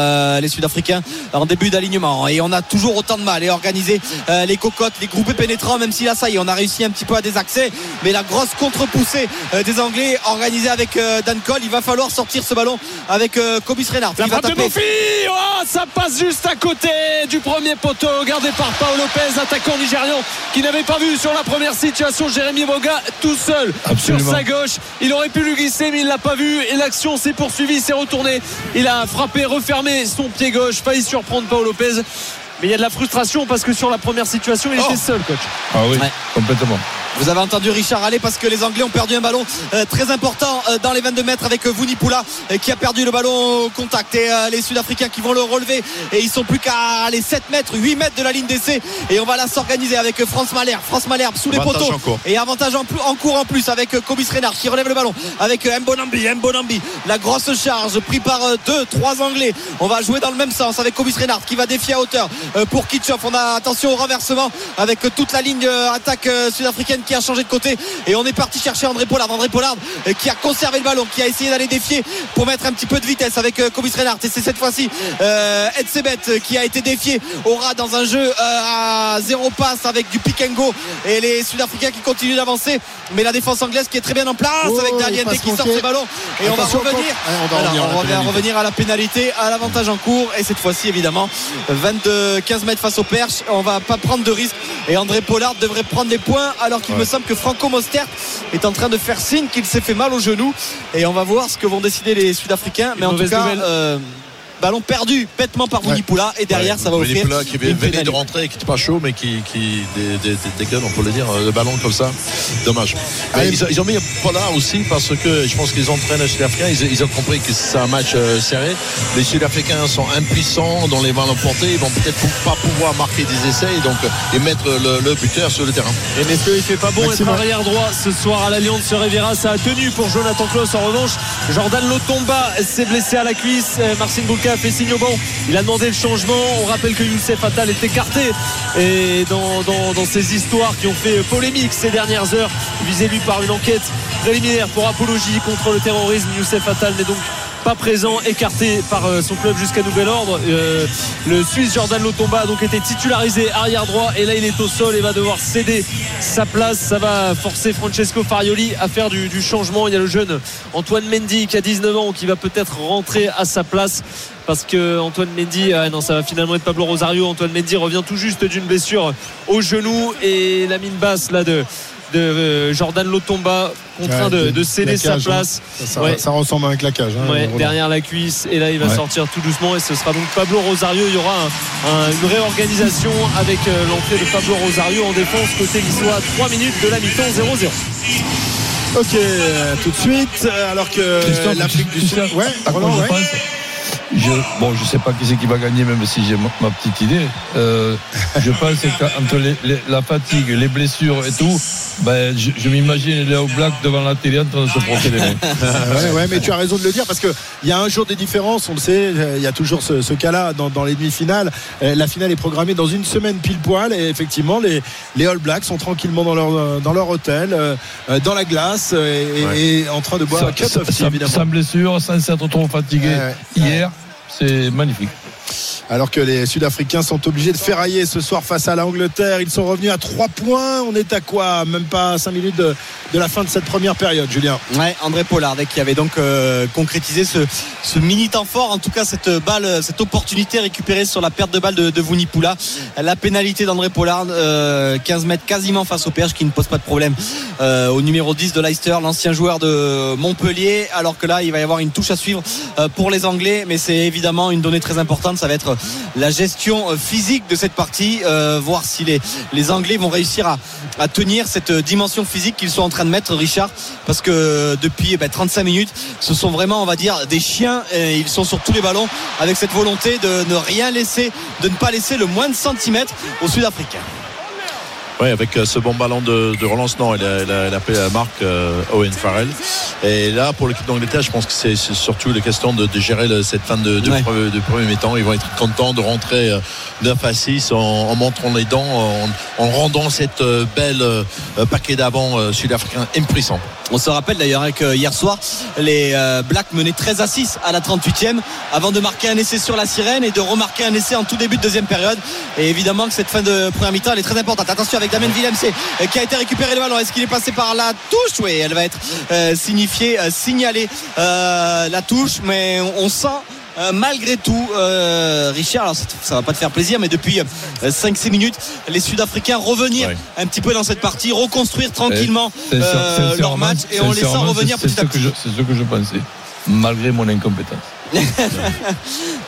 les Sud-Africains en début d'alignement. Et on a toujours autant de mal à organiser euh, les cocottes, les groupés pénétrants, même si là, ça y est, on a réussi un petit peu à désaxer. Mais la grosse contre-poussée euh, des Anglais organisée avec euh, Dan Cole, il va falloir sortir ce ballon avec euh, Kobis Reinhardt. La frappe de oh, Ça passe juste à côté du premier poteau gardé par Paolo Lopez attaquant nigérian qui n'avait pas vu sur la première situation Jérémy Boga tout seul Absolument. sur sa gauche il aurait pu lui glisser mais il l'a pas vu et l'action s'est poursuivie s'est retourné il a frappé refermé son pied gauche failli surprendre Paolo Lopez mais il y a de la frustration parce que sur la première situation il Oh. était seul coach Ah oui, Ouais. complètement. Vous avez entendu Richard aller parce que les Anglais ont perdu un ballon euh, très important euh, dans les 22 mètres avec Vunipola euh, qui a perdu le ballon au contact. Et les Sud-Africains qui vont le relever. Et ils sont plus qu'à les 7 mètres 8 mètres de la ligne d'essai. Et on va là s'organiser avec France Malherbe. France Malherbe sous les Avantage poteaux. et avantage en, cours en plus avec Kobis Renard qui relève le ballon. Avec Mbonambi Mbonambi. La grosse charge pris par 2 3 Anglais. On va jouer dans le même sens avec Kobis Renard qui va défier à hauteur pour Kitchoff on a attention au renversement avec toute la ligne attaque sud-africaine qui a changé de côté. Et on est parti chercher André Pollard. André Pollard euh, qui a conservé le ballon qui a essayé d'aller défier pour mettre un petit peu de vitesse avec euh, Kobis Renard et c'est cette fois-ci euh, Ed Sebet euh, qui a été défié au ras dans un jeu euh, à zéro passe avec du pick and go. Et les Sud-Africains qui continuent d'avancer. Mais la défense anglaise qui est très bien en place Oh, avec Daliente passe qui sort ce ballon. Et on va revenir. Ouais, on va Alors, revenir à la on va pénalité. revenir à la pénalité à l'avantage en cours. Et cette fois-ci évidemment 22 15 mètres face au perche on va pas prendre de risque. Et André Pollard devrait prendre les points alors qu'il me semble que Franco Mostert est en train de faire signe qu'il s'est fait mal au genou et on va voir ce que vont décider les Sud-Africains. Mais en tout cas euh, ballon perdu bêtement par Vunipola et derrière ça va offrir Vunipola qui une venait de rentrer, qui n'était pas chaud, mais qui, qui dé- dé- dé- déconne, on peut le dire, euh, le ballon comme ça. Dommage. Mais ils, ont- ils ont mis Pollard aussi parce que je pense que les entraîneurs sud-africains, ils, ils ont compris que c'est un match euh, serré. Les Sud-Africains sont impuissants dans les ballons portés. Ils vont peut-être pas pouvoir marquer des essais et donc euh, et mettre le, le buteur sur le terrain. Et messieurs, il fait pas bon Maxime. être arrière droit ce soir à l'Alliance se Riviera. Ça a tenu pour Jonathan Klaus. En revanche, Jordan Lotomba s'est blessé à la cuisse. Marcin Boulka Il a demandé le changement. On rappelle que Youssef Attal est écarté. Et dans ces histoires qui ont fait polémique ces dernières heures, visé lui par une enquête préliminaire pour apologie contre le terrorisme, Youssef Attal n'est donc pas présent, écarté par euh, son club jusqu'à nouvel ordre. Euh, le Suisse Jordan Lotomba a donc été titularisé arrière droit et là il est au sol et va devoir céder sa place. Ça va forcer Francesco Farioli à faire du, changement. Il y a le jeune Antoine Mendy qui a 19 ans qui va peut-être rentrer à sa place parce que Antoine Mendy, ah non, ça va finalement être Pablo Rosario. Antoine Mendy revient tout juste d'une blessure au genou et la mine basse là de de euh, Jordan Lotomba contraint Ouais, de, céder sa hein. place. Ça, ça- Ouais. ça ressemble à un claquage. hein, Ouais, derrière la cuisse et là il va Ouais. sortir tout doucement et ce sera donc Pablo Rosario il y aura un- un- une réorganisation avec euh, l'entrée de Pablo Rosario en défense côté niçois 3 minutes de la mi-temps 0-0 Ok, euh, tout de suite, alors que l'Afrique du Sud. Ouais, Roland, ouais. Je, bon, je sais pas qui c'est qui va gagner, même si j'ai ma, ma petite idée. Euh, je pense qu'entre les- les- la fatigue, les blessures et tout, ben, je, je m'imagine les All Blacks devant la télé en train de se. Ah [LAUGHS] ouais, ouais, mais tu as raison de le dire parce qu'il y a un jour des différences, on le sait, il y a toujours ce, ce cas-là dans, dans les demi-finales. Euh, La finale est programmée dans une semaine pile poil et effectivement les, les All Blacks sont tranquillement dans leur, dans leur hôtel, euh, dans la glace et, et en train de boire un cup Sans, sans- évidemment. sans blessure, sans s'être trop fatigué ouais. hier, c'est magnifique. Alors que les Sud-Africains sont obligés de ferrailler ce soir face à l'Angleterre. Ils sont revenus à 3 points. On est à quoi? Même pas 5 minutes de, la fin de cette première période, Julien. Ouais, André Pollard qui avait donc euh, concrétisé ce, ce, mini temps fort, en tout cas cette balle, cette opportunité récupérée sur la perte de balle de, de Vunipula. La pénalité d'André Pollard, euh, 15 mètres quasiment face au perche qui ne pose pas de problème euh, au numéro 10 de Leicester, l'ancien joueur de Montpellier, alors que là il va y avoir une touche à suivre euh, pour les Anglais, mais c'est évidemment une donnée très importante, ça va être la gestion physique de cette partie, euh, voir si les, Anglais vont réussir à, tenir cette dimension physique qu'ils sont en train de mettre, Richard, parce que depuis eh ben, 35 minutes, ce sont vraiment, on va dire, des chiens. Et ils sont sur tous les ballons avec cette volonté de ne rien laisser, de ne pas laisser le moins de centimètres aux Sud-Africains. Oui, avec euh, ce bon ballon de, de relance, non, il a, il a, il a pris la marque euh, Owen Farrell. Et là, pour l'équipe d'Angleterre, je pense que c'est surtout la question de, de gérer le, cette fin de, de, Ouais. premier, mi-temps. Ils vont être contents de rentrer euh, 9 à 6 en, en montrant les dents, en, en rendant cette euh, belle euh, paquet d'avant euh, sud-africain impressionnant. On se rappelle d'ailleurs que hier soir, les euh, Blacks menaient 13 à 6 à la 38e avant de marquer un essai sur la sirène et de remarquer un essai en tout début de deuxième période. Et évidemment que cette fin de première mi-temps, elle est très importante. Attention avec Damien Willemse euh, qui a été récupéré le ballon. Est-ce qu'il est passé par la touche? Oui, elle va être euh, signifiée, euh, signalée euh, la touche, mais on, on sent. euh, malgré tout, euh, Richard, alors ça, ça va pas te faire plaisir, mais depuis 5-6 minutes, les Sud-Africains revenir Ouais. un petit peu dans cette partie, reconstruire tranquillement leur match et en laissant sincèrement, revenir petit à petit. C'est ce que je pensais, malgré mon incompétence.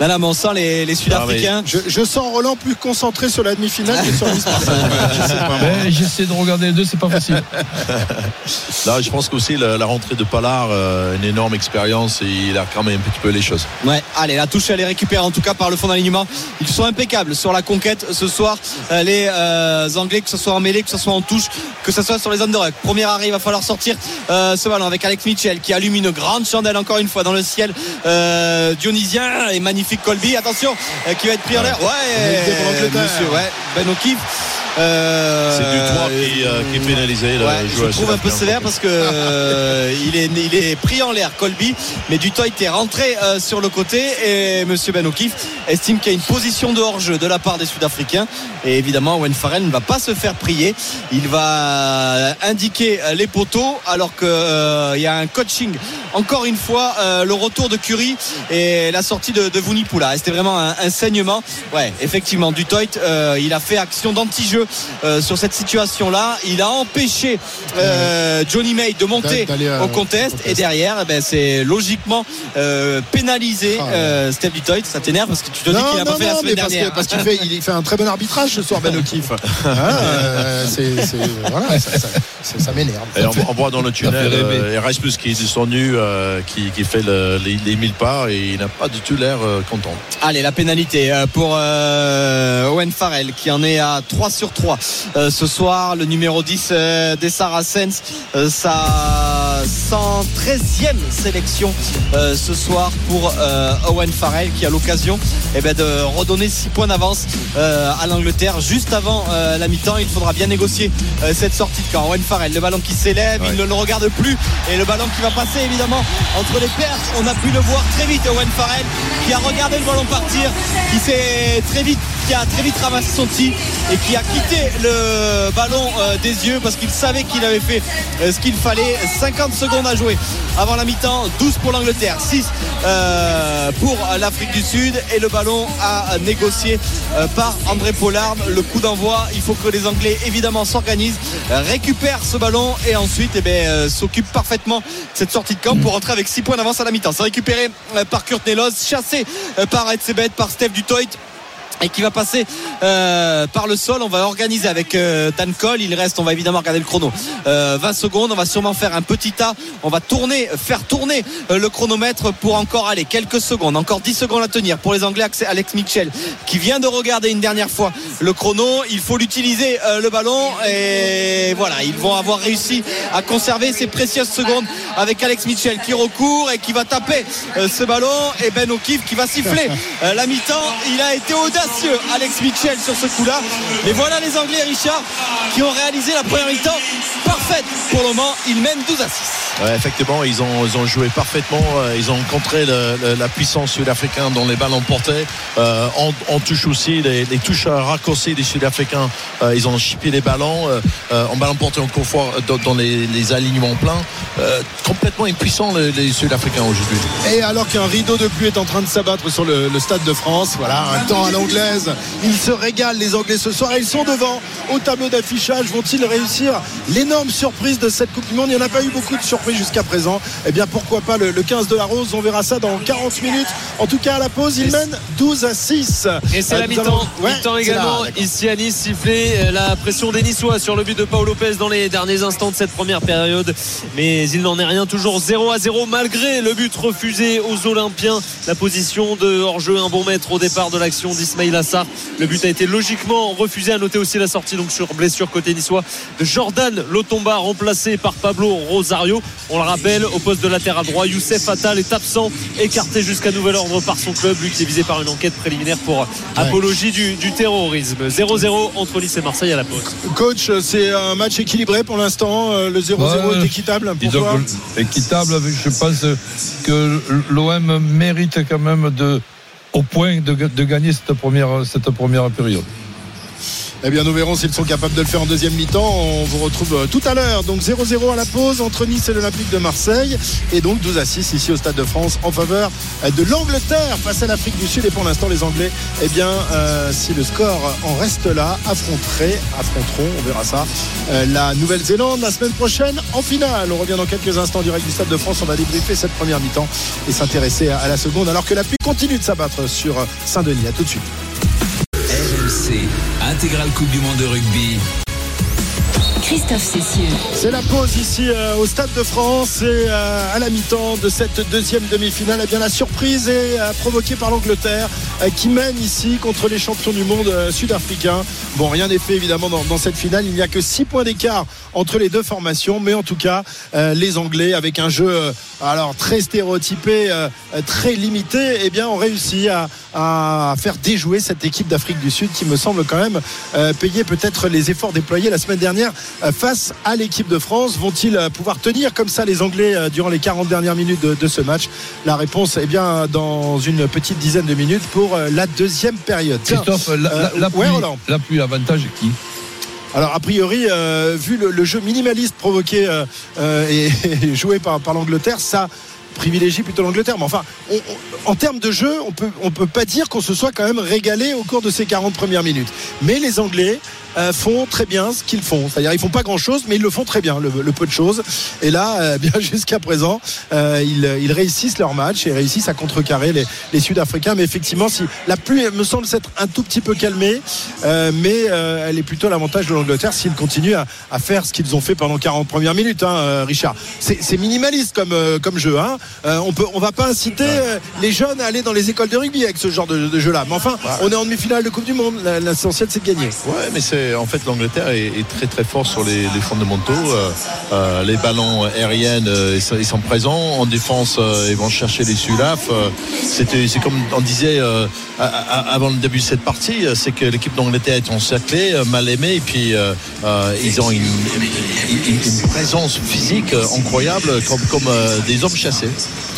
Non, non, mais on sent les, les Sud-Africains. Je, je sens Roland plus concentré sur la demi-finale que sur l'histoire. [LAUGHS] Je sais pas, moi. Ben, J'essaie de regarder les deux, c'est pas facile. [LAUGHS] Là, je pense qu'aussi la, la rentrée de Pallard, euh, une énorme expérience et il a même un petit peu les choses. Ouais, allez, la touche, elle est récupérée en tout cas par le fond d'alignement. Ils sont impeccables sur la conquête ce soir. Euh, les euh, Anglais, que ce soit en mêlée, que ce soit en touche, que ce soit sur les underhugs. Première arrêt, il va falloir sortir euh, ce ballon avec Alex Mitchell qui allume une grande chandelle encore une fois dans le ciel euh, dionysien et magnifique Colby. Attention, euh, qui va être pris en l'air. Ouais, monsieur, ouais, Ben O'Keefe. Euh, C'est du 3 qui, euh, qui est pénalisé. le Ouais, joueur je trouve un peu sévère parce que euh, il, est, il est pris en l'air Colby mais Dutoit est rentré euh, sur le côté et Monsieur Ben O'Keefe estime qu'il y a une position de hors-jeu de la part des Sud-Africains. Et évidemment Owen Farrell ne va pas se faire prier. Il va indiquer euh, les poteaux alors qu'il y a un coaching. Encore une fois euh, le retour de Curry et la sortie de, de Vunipula c'était vraiment un, un saignement. Ouais effectivement Dutoit euh, il a fait action d'anti-jeu euh, sur cette situation là il a empêché euh, Johnny May de monter euh, au contest. et derrière eh ben, c'est logiquement euh, pénalisé Ah, euh, Steve Dutoit ça t'énerve parce que tu te dis qu'il n'a pas fait la mais semaine parce que- dernière parce qu'il fait, il fait un très bon arbitrage ce soir, Ben O'Keefe. [LAUGHS] Hein, euh, c'est- c'est- voilà, ça, ça- ça- ça m'énerve. Et on, on voit dans le tunnel Erasmus qui est descendu, euh, qui, qui fait le- les, les 1000 pas et il n'a pas du tout l'air content. Allez, la pénalité pour euh, Owen Farrell qui en est à 3 sur 3 euh, ce soir. Le numéro 10 euh, des Saracens, euh, sa 113e sélection euh, ce soir pour Owen Farrell qui a l'occasion eh ben, de redonner 6 points d'avance à l'Angleterre juste avant la mi-temps. Il faudra bien négocier cette sortie de camp. Owen Farrell, le ballon qui s'élève, il ne le regarde plus et le ballon qui va passer évidemment entre les perches. On a pu le voir très vite, Owen Farrell qui a regardé le ballon partir, qui s'est très vite, qui a très vite ramassé son tir et qui a quitté le ballon euh, des yeux parce qu'il savait qu'il avait fait euh, ce qu'il fallait. 50 secondes à jouer avant la mi-temps, 12 pour l'Angleterre, 6 euh, pour l'Afrique du Sud et le ballon à négocier par André Pollard. Le coup d'envoi, il faut que les Anglais évidemment s'organisent, récupèrent ce ballon et ensuite eh ben, s'occupent parfaitement de cette sortie de camp pour rentrer avec 6 points d'avance à la mi-temps. C'est récupéré par Kurt Nelos, chassé par Etzebet, par Steph Dutoit et qui va passer euh, par le sol. On va organiser avec euh, Dan Cole. Il reste, on va évidemment regarder le chrono. Euh, 20 secondes. On va sûrement faire un petit tas. On va tourner, faire tourner euh, le chronomètre pour encore aller quelques secondes. Encore 10 secondes à tenir pour les Anglais. Alex- Mitchell qui vient de regarder une dernière fois le chrono. Il faut l'utiliser euh, le ballon et voilà. Ils vont avoir réussi à conserver ces précieuses secondes avec Alex Mitchell qui recourt et qui va taper euh, ce ballon et Ben O'Keefe qui va siffler la mi-temps. Il a été audacieux, Alex Mitchell, sur ce coup-là. Et voilà les Anglais, Richard, qui ont réalisé la première mi-temps parfaite pour le moment. Ils mènent 12 à 6. Ouais, effectivement, ils ont, ils ont joué parfaitement. euh, Ils ont contré le- le- la puissance sud-africaine dans les ballons portés. Euh, on, on touche aussi les, les touches à raccourcis des Sud-Africains. Euh, ils ont chippé les ballons euh, euh, en ballon porté encore fois dans, dans les, les alignements pleins. Euh, complètement impuissants les, les Sud-Africains aujourd'hui. Et alors qu'un rideau de pluie est en train de s'abattre sur le, le stade de France, voilà, un temps à l'anglaise. Ils se régalent les Anglais ce soir. Ils sont devant au tableau d'affichage. Vont-ils réussir l'énorme surprise de cette Coupe du Monde? Il n'y en a pas eu beaucoup de surprises jusqu'à présent. Eh bien pourquoi pas le, le 15 de la Rose? On verra ça dans 40 minutes. En tout cas à la pause, ils mènent 12 à 6. Et c'est Euh, la nous mi-temps. Ouais, mi-temps également là, ici à Nice sifflé euh, la pression des Niçois sur le but de Paul Lopez dans les derniers instants de cette première période. Mais il n'en est rien, toujours 0 à 0 malgré le but refusé aux Olympiens. La position de hors-jeu, un bon mètre au départ de l'action d'Ismail Assar. Le but a été logiquement refusé. À noter aussi la sortie donc sur blessure côté niçois de Jordan Lotomba remplacé par Pablo Rosario. On le rappelle au poste de latéral droit, Youssef Attal est absent, écarté jusqu'à nouvel ordre par son club, lui qui est visé par une enquête préliminaire pour apologie du, du terrorisme. 0-0 entre Nice et Marseille à la pause. Coach, c'est un match équilibré pour l'instant. Euh, Le 0-0 Ouais, est équitable pour équitable, je pense que l'OM mérite quand même de, au point de, gagner cette première, cette première période. Eh bien, nous verrons s'ils sont capables de le faire en deuxième mi-temps. On vous retrouve euh, tout à l'heure. Donc 0-0 à la pause entre Nice et l'Olympique de Marseille. Et donc 12 à 6 ici au Stade de France en faveur euh, de l'Angleterre face à l'Afrique du Sud. Et pour l'instant, les Anglais, eh bien, euh, si le score en reste là, affronteront, on verra ça, la Nouvelle-Zélande la semaine prochaine en finale. On revient dans quelques instants direct du Stade de France. On va débriefer cette première mi-temps et s'intéresser à, la seconde alors que la pluie continue de s'abattre sur Saint-Denis. À tout de suite. Coupe du Monde de rugby. Christophe Cessieux. C'est la pause ici euh, au Stade de France et euh, à la mi-temps de cette deuxième demi-finale. Eh bien, la surprise est euh, provoquée par l'Angleterre euh, qui mène ici contre les champions du monde euh, sud-africains. Bon, rien n'est fait évidemment dans, dans cette finale. Il n'y a que 6 points d'écart entre les deux formations, mais en tout cas, euh, les Anglais avec un jeu euh, alors très stéréotypé, euh, très limité, eh bien, ont réussi à, à faire déjouer cette équipe d'Afrique du Sud qui me semble quand même payer peut-être les efforts déployés la semaine dernière face à l'équipe de France. Vont-ils pouvoir tenir comme ça les Anglais durant les 40 dernières minutes de, de ce match? La réponse est bien dans une petite dizaine de minutes pour la deuxième période. Christophe, la, la, la ouais, pluie, Roland. la pluie, avantage qui? Alors a priori, euh, vu le, jeu minimaliste provoqué euh, euh, [LAUGHS] et, joué par, par l'Angleterre, ça privilégie plutôt l'Angleterre. Mais enfin, en termes de jeu, on peut, on peut pas dire qu'on se soit quand même régalé au cours de ces 40 premières minutes. Mais les Anglais euh, font très bien ce qu'ils font. C'est-à-dire ils font pas grand-chose, mais ils le font très bien, le, le peu de choses. Et là, euh, [LAUGHS] bien jusqu'à présent, euh, ils, ils réussissent leur match et réussissent à contrecarrer les, les Sud-Africains. Mais effectivement, si la pluie me semble s'être un tout petit peu calmée, euh, mais euh, elle est plutôt à l'avantage de l'Angleterre s'ils continuent à, à faire ce qu'ils ont fait pendant 40 premières minutes, hein, euh, Richard. C'est minimaliste comme, euh, comme jeu. Hein. Euh, on peut, on va pas inciter euh, les jeunes à aller dans les écoles de rugby avec ce genre de, de jeu-là. Mais enfin, on est en demi-finale de Coupe du Monde. L'essentiel, c'est de gagner. Ouais, mais c'est en fait l'Angleterre est, très très fort sur les, fondamentaux. Euh, euh, les ballons aériens, euh, ils, sont, présents. En défense, euh, ils vont chercher les Sudaf. Euh, c'est comme on disait avant le début de cette partie, c'est que l'équipe d'Angleterre est encerclée, mal aimée, et puis ils ont une, présence physique incroyable, comme, des hommes chassés.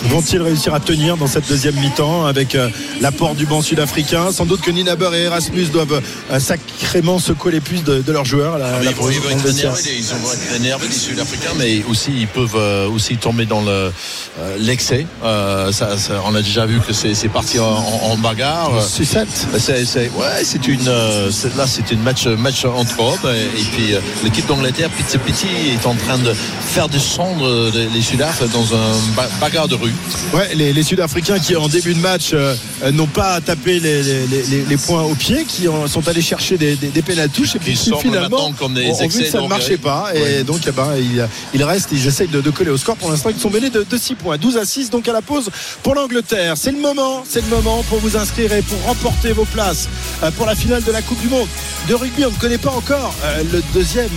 Vont-ils réussir à tenir dans cette deuxième mi-temps avec l'apport du banc sud-africain? Sans doute que Ninaber et Erasmus doivent sacrément secouer les puces de, de leurs joueurs. La- Ah, la ils, vont, ils vont être Angleterre. énervés, ils vont être énervés, les Sud-Africains, mais aussi ils peuvent euh, aussi tomber dans le, euh, l'excès. Euh, ça, ça- on a déjà vu que c'est, parti en, bagarre. C'est c'est- ouais, c'est une, là, c'est une match, match entre hommes. Et, et puis, l'équipe d'Angleterre, petit à petit, est en train de faire descendre les, les Sudaf dans un ba- bagarre de rue. Ouais, les, les Sud-Africains qui en début de match euh, n'ont pas tapé les, les- points au pied, qui ont- sont allés chercher des, des, des pénaltouches et puis finalement comme des vu que ça ne marchait pas et donc eh ben, ils, ils restent, ils essayent de, de coller au score. Pour l'instant, ils sont menés de, de 6 points, 12 à 6 donc à la pause pour l'Angleterre. C'est le moment, c'est le moment pour vous inscrire et pour remporter vos places euh, pour la finale de la Coupe du Monde de rugby. On ne connaît pas encore euh, le deuxième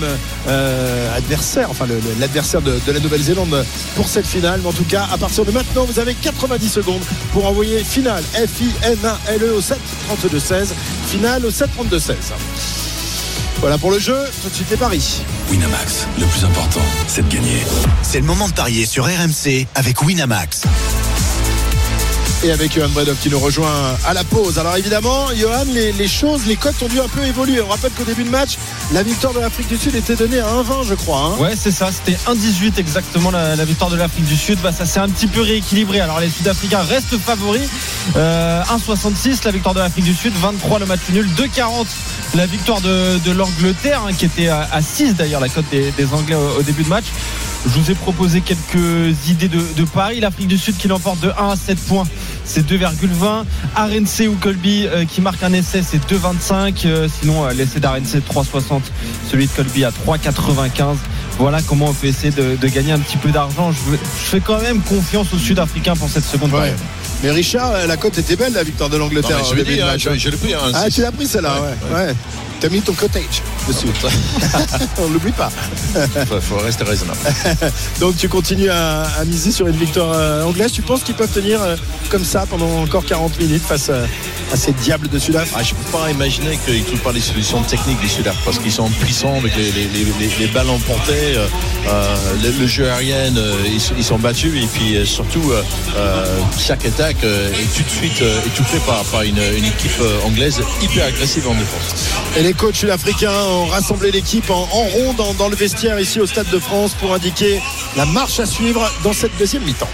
euh, adversaire, enfin l'adversaire de, de la Nouvelle-Zélande pour cette finale. Mais en tout cas, à partir de maintenant, vous avez 90 secondes pour envoyer finale F-I-N-A-L-E E au 7 32 16 finale au 7 32 16 Voilà pour le jeu. Tout de suite les paris. Winamax, le plus important, c'est de gagner. C'est le moment de parier sur RMC avec Winamax. Et avec Johan Bredov qui nous rejoint à la pause. Alors évidemment, Johan, les, choses, les cotes ont dû un peu évoluer. On rappelle qu'au début de match, la victoire de l'Afrique du Sud était donnée à 1,20 je crois. hein. Ouais, c'est ça. C'était 1,18 exactement la, victoire de l'Afrique du Sud. Bah, ça s'est un petit peu rééquilibré. Alors les Sud-Africains restent favoris. Euh, 1,66 la victoire de l'Afrique du Sud. 23 le match nul. 2,40 la victoire de, l'Angleterre, hein, qui était à, à 6 d'ailleurs la cote des, Anglais au, au début de match. Je vous ai proposé quelques idées de, de paris. L'Afrique du Sud qui l'emporte de 1 à 7 points, c'est 2,20. RNC ou Colby euh, qui marque un essai, c'est 2,25. Euh, sinon, euh, l'essai d'RNC 3,60. Celui de Colby à 3,95. Voilà comment on peut essayer de, de gagner un petit peu d'argent. Je, fais quand même confiance aux Sud-Africains pour cette seconde Ouais. période. Mais Richard, la cote était belle, la victoire de l'Angleterre je l'ai pris. hein, Ah, tu l'as pris celle-là, ouais. ouais. T'as mis ton cottage dessus. [LAUGHS] On l'oublie pas. faut, faut rester raisonnable. [LAUGHS] Donc tu continues à, à miser sur une victoire euh, anglaise. Tu penses qu'ils peuvent tenir euh, comme ça pendant encore 40 minutes face à, à ces diables de Sud-Afrique Ah, je ne peux pas imaginer qu'ils ne trouvent pas les solutions techniques des Sud-Africains parce qu'ils sont puissants avec les, les, les, les- les balles emportées, euh, euh, le, le jeu aérien, euh, ils, sont- ils sont battus et puis euh, surtout euh, euh, chaque attaque euh, est tout de suite euh, étouffée par, par une, une équipe euh, anglaise hyper agressive en défense. Et les coachs sud-africains ont rassemblé l'équipe en, rond dans le vestiaire ici au Stade de France pour indiquer la marche à suivre dans cette deuxième mi-temps.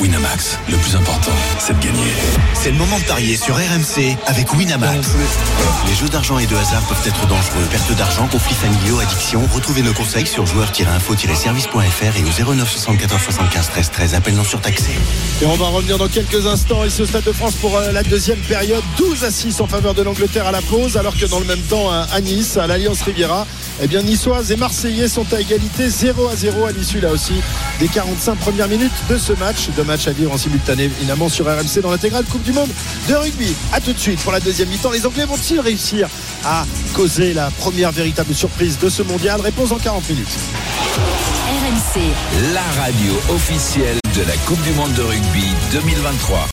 Winamax, le plus important, c'est de gagner. C'est le moment de parier sur RMC avec Winamax. Les jeux d'argent et de hasard peuvent être dangereux. Perte d'argent, conflits familiaux, addiction. Retrouvez nos conseils sur joueurs-info-service.fr et au 09 74 75 13 13. Appel non surtaxé. Et on va revenir dans quelques instants ici au Stade de France pour euh, la deuxième période. 12 à 6 en faveur de l'Angleterre à la pause, alors que dans le même temps à à Nice, à l'Alliance Riviera, eh bien Niçoises et Marseillais sont à égalité 0 à 0 à l'issue là aussi des 45 premières minutes de ce match. Deux matchs à vivre en simultané évidemment sur RMC dans l'intégrale Coupe du Monde de rugby. A tout de suite pour la deuxième mi-temps. Les Anglais vont-ils réussir à causer la première véritable surprise de ce mondial? Réponse en 40 minutes. RMC. La radio officielle de la Coupe du Monde de rugby 2023.